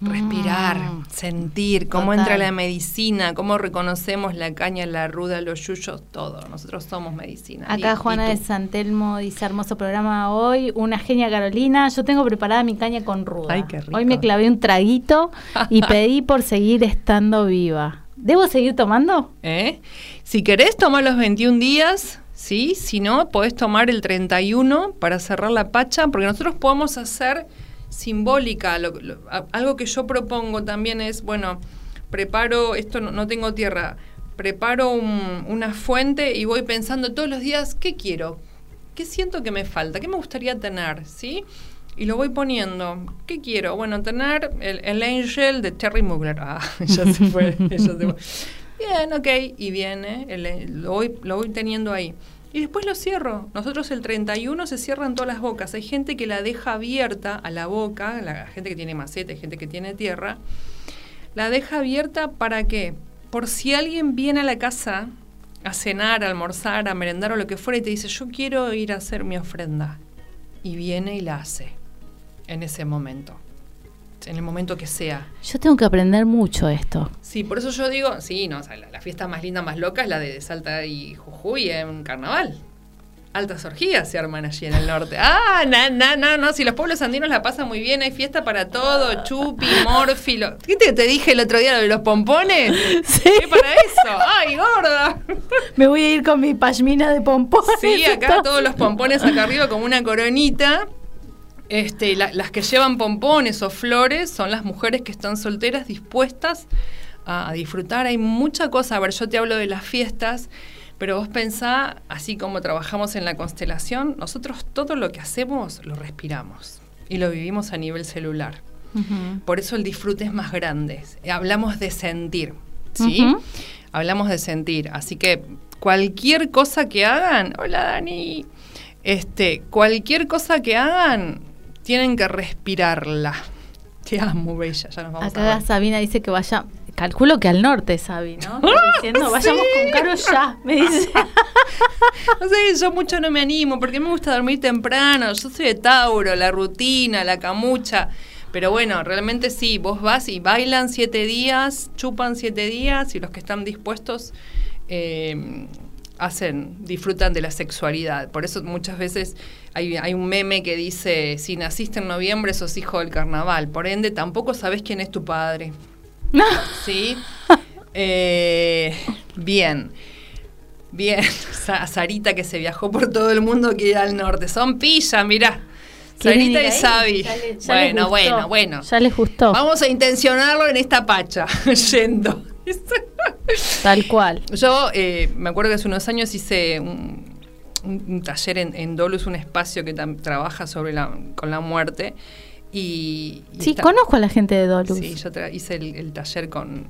respirar, Mm. sentir, cómo Total. entra la medicina, cómo reconocemos la caña, la ruda, los yuyos, todo. Nosotros somos medicina. Acá Y- Juana y de. Santelmo dice hermoso programa hoy, una genia Carolina, yo tengo preparada mi caña con ruda. Ay, qué rico. Hoy me clavé un traguito y pedí por seguir estando viva. ¿Debo seguir tomando? ¿Eh? Si querés, toma los 21 días, ¿sí? Si no, podés tomar el 31 para cerrar la pacha, porque nosotros podemos hacer simbólica. algo que yo propongo también es, bueno, preparo, esto no, tengo tierra, preparo un- una fuente y voy pensando todos los días, ¿qué quiero? ¿Qué siento que me falta? ¿Qué me gustaría tener? ¿Sí? Y lo voy poniendo. ¿Qué quiero? Bueno, tener el, el Angel de Terry Mugler. Ah, ya se fue. Bien, ok. Y viene, el- lo voy teniendo ahí. Y después lo cierro. Nosotros el 31 se cierran todas las bocas. Hay gente que la deja abierta a la boca, la gente que tiene maceta, hay gente que tiene tierra. La deja abierta para qué? Por si alguien viene a la casa a cenar, a almorzar, a merendar o lo que fuera y te dice, yo quiero ir a hacer mi ofrenda. Y viene y la hace en ese momento. En el momento que sea. Yo tengo que aprender mucho esto. Sí, por eso yo digo, sí, no, o sea, la, la fiesta más linda, más loca es la de Salta y Jujuy en carnaval. altas orgías se arman allí en el norte. Ah, no, no, no, no, si los pueblos andinos la pasan muy bien, hay fiesta para todo, chupi, morfi, lo- ¿Qué te, te dije el otro día lo de los pompones? Sí. ¿Qué para eso? ¡Ay, gorda! Me voy a ir con mi pashmina de pompones. Sí, acá todos los pompones acá arriba como una coronita. Este, la- las que llevan pompones o flores son las mujeres que están solteras dispuestas a, a disfrutar. Hay mucha cosa. A ver, yo te hablo de las fiestas, pero vos pensá, así como trabajamos en la constelación, nosotros todo lo que hacemos lo respiramos y lo vivimos a nivel celular. Por eso el disfrute es más grande. Hablamos de sentir, ¿sí? Hablamos de sentir. Así que cualquier cosa que hagan, hola Dani, este, cualquier cosa que hagan, tienen que respirarla. Te amo, bella. Ya nos vamos a Acá ver. Sabina dice que vaya, calculo que al norte, Sabi, ¿no? Está diciendo, vayamos sí. con Caro ya, me dice. No sé, yo mucho no me animo porque me gusta dormir temprano. Yo soy de Tauro, la rutina, la camucha. Pero bueno, realmente sí, vos vas y bailan siete días, chupan siete días y los que están dispuestos eh, hacen, disfrutan de la sexualidad. Por eso muchas veces hay, hay un meme que dice, si naciste en noviembre sos hijo del carnaval. Por ende, tampoco sabes quién es tu padre. ¿Sí? Eh, bien. Bien. Sa- Sarita que se viajó por todo el mundo quiere ir al norte. Son pillas, mirá. ¿Quieren Sarita y? Sabi. Ya le- ya les bueno, bueno, bueno. Ya les gustó. Vamos a intencionarlo en esta pacha, yendo. Tal cual. Yo eh, me acuerdo que hace unos años hice un, un- un taller en, en Dolus, un espacio que trabaja sobre la, con la muerte. Y, y Sí, conozco a la gente de Dolus. Sí, yo hice el, el taller con,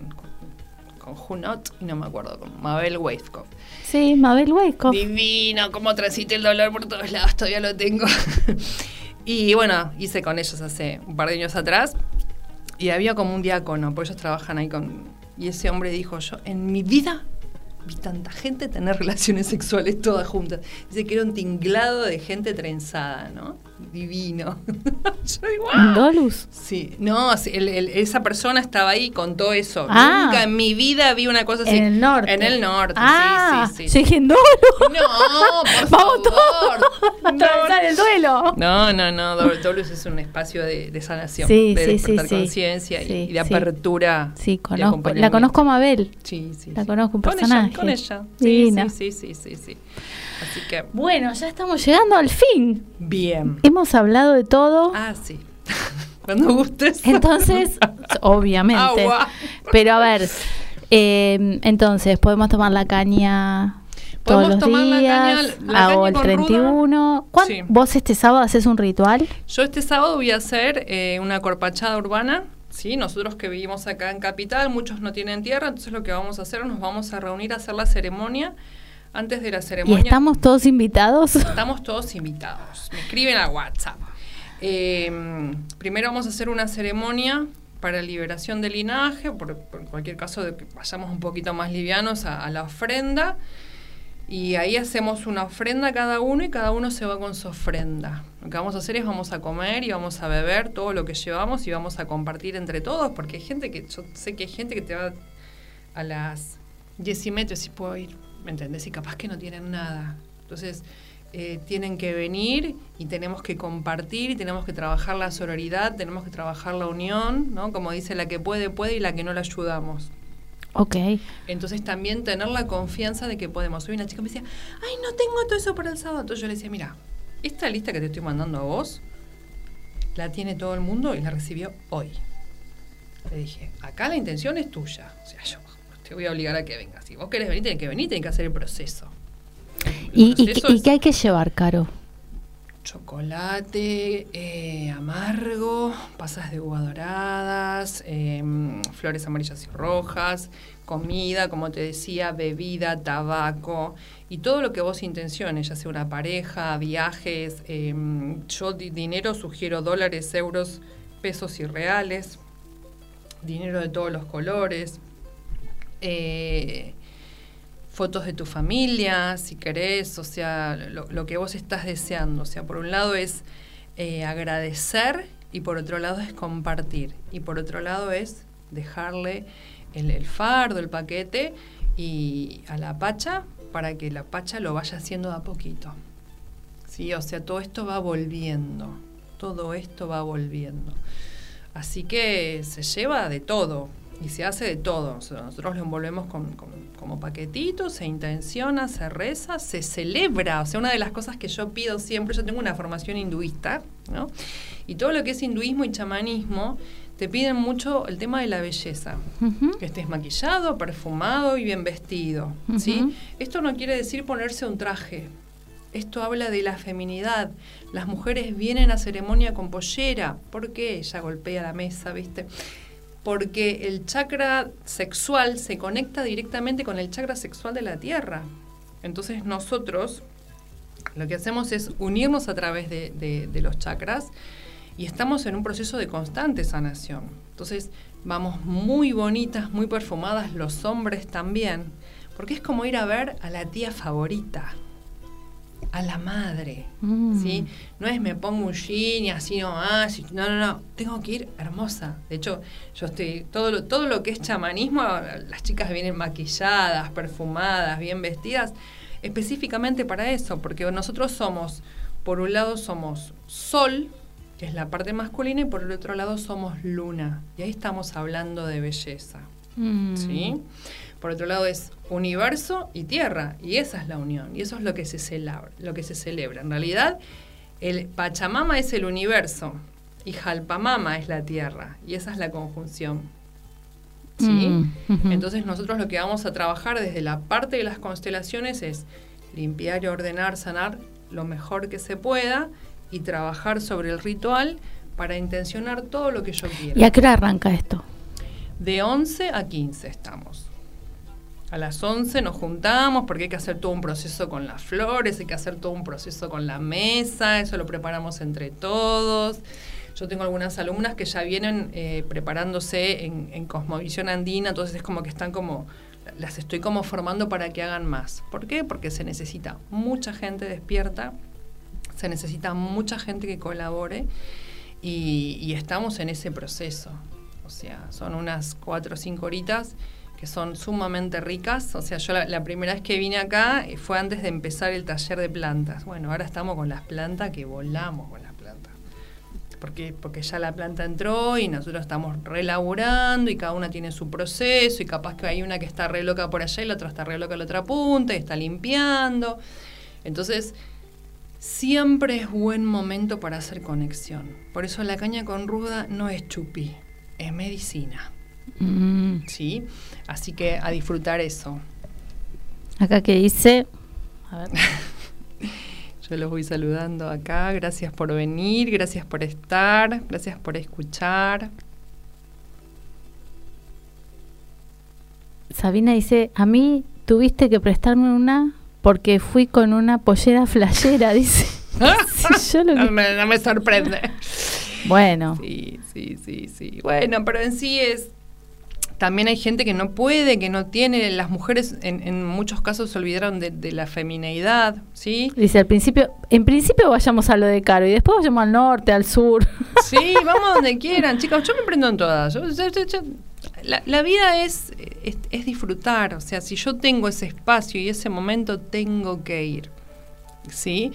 con, Junot y no me acuerdo, con Mabel Weisskopf. Sí, Mabel Hueco. Divino, cómo transité el dolor por todos lados, todavía lo tengo. y bueno, hice con ellos hace un par de años atrás. Y había como un diácono, porque ellos trabajan ahí con... Y ese hombre dijo, yo en mi vida vi tanta gente tener relaciones sexuales todas juntas. Dice que era un tinglado de gente trenzada, ¿no? Divino. yo digo, ¿En "Ah". Dolus? Sí, no, sí, el- el- esa persona estaba ahí y contó eso. Ah. Nunca en mi vida vi una cosa así. En el norte. En el norte, ah, sí, sí, yo sí. dije en Dolus. No, por Vamos favor. todos a No, atravesar el duelo. No, no, no, Dol- Dolus es un espacio de, de sanación, Sí, de sí, despertar sí, conciencia y- de apertura. Sí, conozco. La conozco a Mabel. Sí, sí. la conozco, un Con personaje. Ella, con ella. Sí, Divina. Sí, sí, sí, sí, sí. Así que, Bueno, ya estamos llegando al fin. bien. Hemos hablado de todo. Ah, sí. Cuando gustes. Entonces, obviamente. Agua. Pero a ver, eh, entonces, podemos tomar la caña todos Podemos los tomar la caña- días. la hago caña el con 31. ¿Cuán- Sí. ¿Vos este sábado haces un ritual? Yo este sábado voy a hacer eh, una corpachada urbana. Sí, nosotros que vivimos acá en Capital, muchos no tienen tierra, entonces lo que vamos a hacer, nos vamos a reunir a hacer la ceremonia. Antes de la ¿Y ceremonia, estamos todos invitados? estamos todos invitados. Me escriben a WhatsApp. Eh, primero vamos a hacer una ceremonia para liberación del linaje, por, por cualquier caso de que vayamos un poquito más livianos a, a la ofrenda. Y ahí hacemos una ofrenda cada uno y cada uno se va con su ofrenda. Lo que vamos a hacer es vamos a comer y vamos a beber todo lo que llevamos y vamos a compartir entre todos, porque hay gente que, yo sé que hay gente que te va a las 10 y media si puedo ir, ¿me entendés? Y capaz que no tienen nada. Entonces, eh, tienen que venir y tenemos que compartir, y tenemos que trabajar la sororidad, tenemos que trabajar la unión, ¿no? Como dice la que puede, puede y la que no la ayudamos. ok. Entonces también tener la confianza de que podemos. Hoy una chica me decía, ay, no tengo todo eso para el sábado. Entonces yo le decía, mira, esta lista que te estoy mandando a vos, la tiene todo el mundo y la recibió hoy. Le dije, acá la intención es tuya. O sea, yo te voy a obligar a que vengas. Si vos querés venir, tenés que venir, tenés que hacer el proceso. El ¿Y, proceso qué- y es qué hay que llevar, Caro? chocolate eh, amargo, pasas de uva doradas, em, flores amarillas y rojas, comida, como te decía, bebida, tabaco y todo lo que vos intenciones, ya sea una pareja, viajes. em, yo di- dinero sugiero dólares, euros, pesos y reales, dinero de todos los colores. Eh, fotos de tu familia, si querés, o sea, lo, que vos estás deseando. O sea, por un lado es eh, agradecer y por otro lado es compartir. Y por otro lado es dejarle el, el fardo, el paquete y a la pacha para que la pacha lo vaya haciendo de a poquito. ¿sí? O sea, todo esto va volviendo, todo esto va volviendo. Así que se lleva de todo y se hace de todo. O sea, nosotros lo envolvemos con, con- como paquetitos, se intenciona, se reza, se celebra. O sea, una de las cosas que yo pido siempre, yo tengo una formación hinduista, ¿no? Y todo lo que es hinduismo y chamanismo, te piden mucho el tema de la belleza. Que estés maquillado, perfumado y bien vestido. ¿sí? Esto no quiere decir ponerse un traje. Esto habla de la feminidad. Las mujeres vienen a ceremonia con pollera. ¿Por qué? Ella golpea la mesa, ¿viste? Porque el chakra sexual se conecta directamente con el chakra sexual de la tierra. Entonces nosotros lo que hacemos es unirnos a través de, los chakras y estamos en un proceso de constante sanación. Entonces vamos muy bonitas, muy perfumadas, los hombres también, porque es como ir a ver a la tía favorita, a la madre. Mm. ¿sí? No es me pongo un jean y así nomás. No, no, no. Tengo que ir hermosa. De hecho, yo estoy. Todo lo, todo lo que es chamanismo, las chicas vienen maquilladas, perfumadas, bien vestidas, específicamente para eso, porque nosotros somos, por un lado, somos sol, que es la parte masculina, y por el otro lado somos luna. Y ahí estamos hablando de belleza. Mm. ¿sí? Por otro lado es universo y tierra, y esa es la unión, y eso es lo que se celebra. Lo que se celebra. En realidad, el Pachamama es el universo y Jalpamama es la tierra, y esa es la conjunción. ¿sí? Mm. Entonces nosotros lo que vamos a trabajar desde la parte de las constelaciones es limpiar y ordenar, sanar lo mejor que se pueda y trabajar sobre el ritual para intencionar todo lo que yo quiera. ¿Y a qué hora arranca esto? De 11 a 15 estamos. A las 11 nos juntamos porque hay que hacer todo un proceso con las flores, hay que hacer todo un proceso con la mesa, eso lo preparamos entre todos. Yo tengo algunas alumnas que ya vienen eh, preparándose en, en Cosmovisión Andina, entonces es como que están como, las estoy como formando para que hagan más. ¿Por qué? Porque se necesita mucha gente despierta, se necesita mucha gente que colabore y, y estamos en ese proceso. O sea, son unas cuatro o cinco horitas que son sumamente ricas. O sea, yo la, primera vez que vine acá eh, fue antes de empezar el taller de plantas. Bueno, ahora estamos con las plantas que volamos con las plantas. Porque, porque ya la planta entró y nosotros estamos relaborando y cada una tiene su proceso y capaz que hay una que está re loca por allá y la otra está re loca en la otra punta y está limpiando. Entonces, siempre es buen momento para hacer conexión. Por eso la caña con ruda no es chupí, es medicina. Mm. ¿Sí? Así que a disfrutar eso. Acá que dice. A ver. Yo los voy saludando acá. Gracias por venir, gracias por estar, gracias por escuchar. Sabina dice: A mí tuviste que prestarme una porque fui con una pollera flayera, dice. Sí, yo lo no, me, no me sorprende. Bueno, Sí, sí, sí, sí. Bueno, pero en sí es... También hay gente que no puede, que no tiene. Las mujeres en, en muchos casos se olvidaron de, de la femineidad, ¿sí? dice al principio, en principio vayamos a lo de Caro y después vayamos al norte, al sur. Sí, vamos donde quieran, chicas. Yo me prendo en todas. Yo- yo- yo- yo- la, la vida es, es, es disfrutar. O sea, si yo tengo ese espacio y ese momento, tengo que ir. ¿Sí?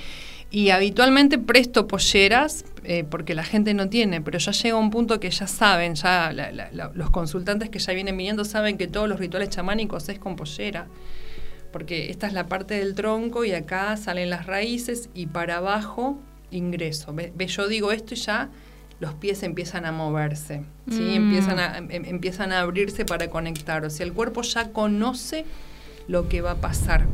Y habitualmente presto polleras eh, porque la gente no tiene, pero ya llega un punto que ya saben, ya la- la- la- los consultantes que ya vienen viniendo saben que todos los rituales chamánicos es con pollera. Porque esta es la parte del tronco y acá salen las raíces y para abajo ingreso. Ve, ve, yo digo esto y ya los pies empiezan a moverse, ¿sí? Mm. empiezan, a, em- empiezan a abrirse para conectar. O sea, el cuerpo ya conoce lo que va a pasar.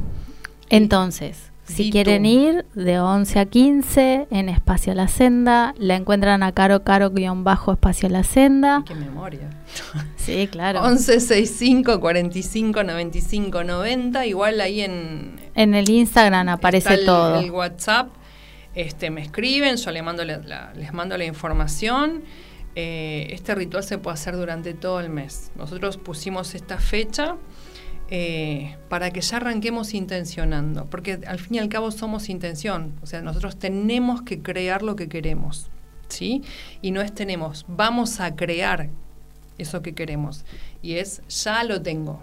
Entonces, si Di quieren ir de 11 a 15 en Espacio La Senda, la encuentran a Caro Caro guion bajo Espacio La Senda. ¡Qué memoria! Sí, claro. 11 65 45 95 90. Igual ahí en. En el Instagram aparece está el, todo. el WhatsApp. Este, me escriben, yo le mando la- la- les mando la información. Eh, este ritual se puede hacer durante todo el mes. Nosotros pusimos esta fecha eh, para que ya arranquemos intencionando, porque al fin y al cabo somos intención. O sea, nosotros tenemos que crear lo que queremos, ¿sí? Y no es tenemos, vamos a crear eso que queremos. Y es, ya lo tengo.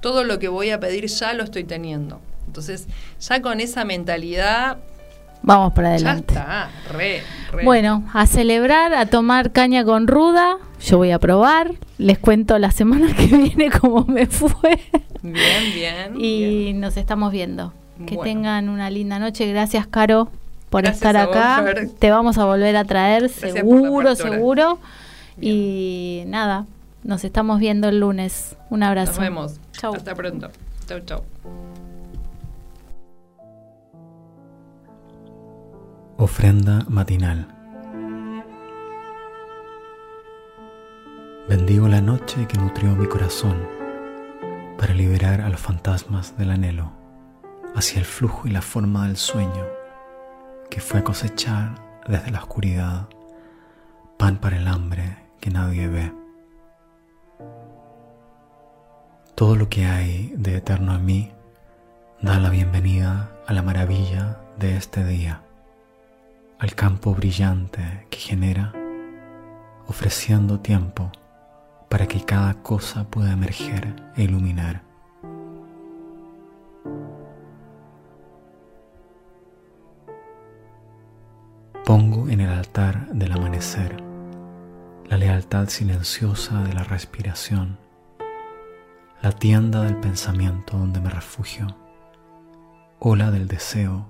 Todo lo que voy a pedir ya lo estoy teniendo. Entonces, ya con esa mentalidad Vamos para Ya adelante. está, re, re. Bueno, a celebrar, a tomar caña con ruda. Yo voy a probar. Les cuento la semana que viene cómo me fue. Bien, bien. Y bien. nos estamos viendo. Que Bueno. tengan una linda noche. Gracias, Caro, por Gracias estar vos, acá. Fer. Te vamos a volver a traer, Gracias seguro, seguro. Y nada, nos estamos viendo el lunes. Un abrazo. Nos vemos. Chau. Hasta pronto. Chau, chau. Ofrenda matinal. Bendigo la noche que nutrió mi corazón para liberar a los fantasmas del anhelo hacia el flujo y la forma del sueño que fue cosechar desde la oscuridad pan para el hambre que nadie ve. Todo lo que hay de eterno en mí da la bienvenida a la maravilla de este día al campo brillante que genera, ofreciendo tiempo para que cada cosa pueda emerger e iluminar. Pongo en el altar del amanecer la lealtad silenciosa de la respiración, la tienda del pensamiento donde me refugio, ola del deseo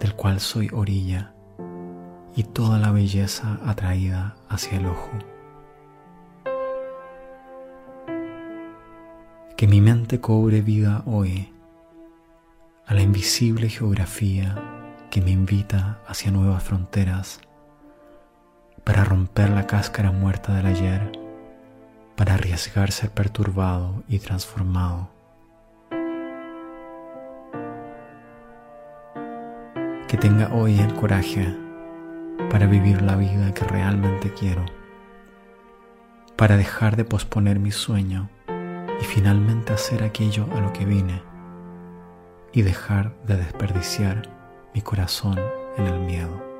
del cual soy orilla y toda la belleza atraída hacia el ojo. Que mi mente cobre vida hoy a la invisible geografía que me invita hacia nuevas fronteras para romper la cáscara muerta del ayer, para arriesgar ser perturbado y transformado. Que tenga hoy el coraje para vivir la vida que realmente quiero, para dejar de posponer mi sueño y finalmente hacer aquello a lo que vine y dejar de desperdiciar mi corazón en el miedo.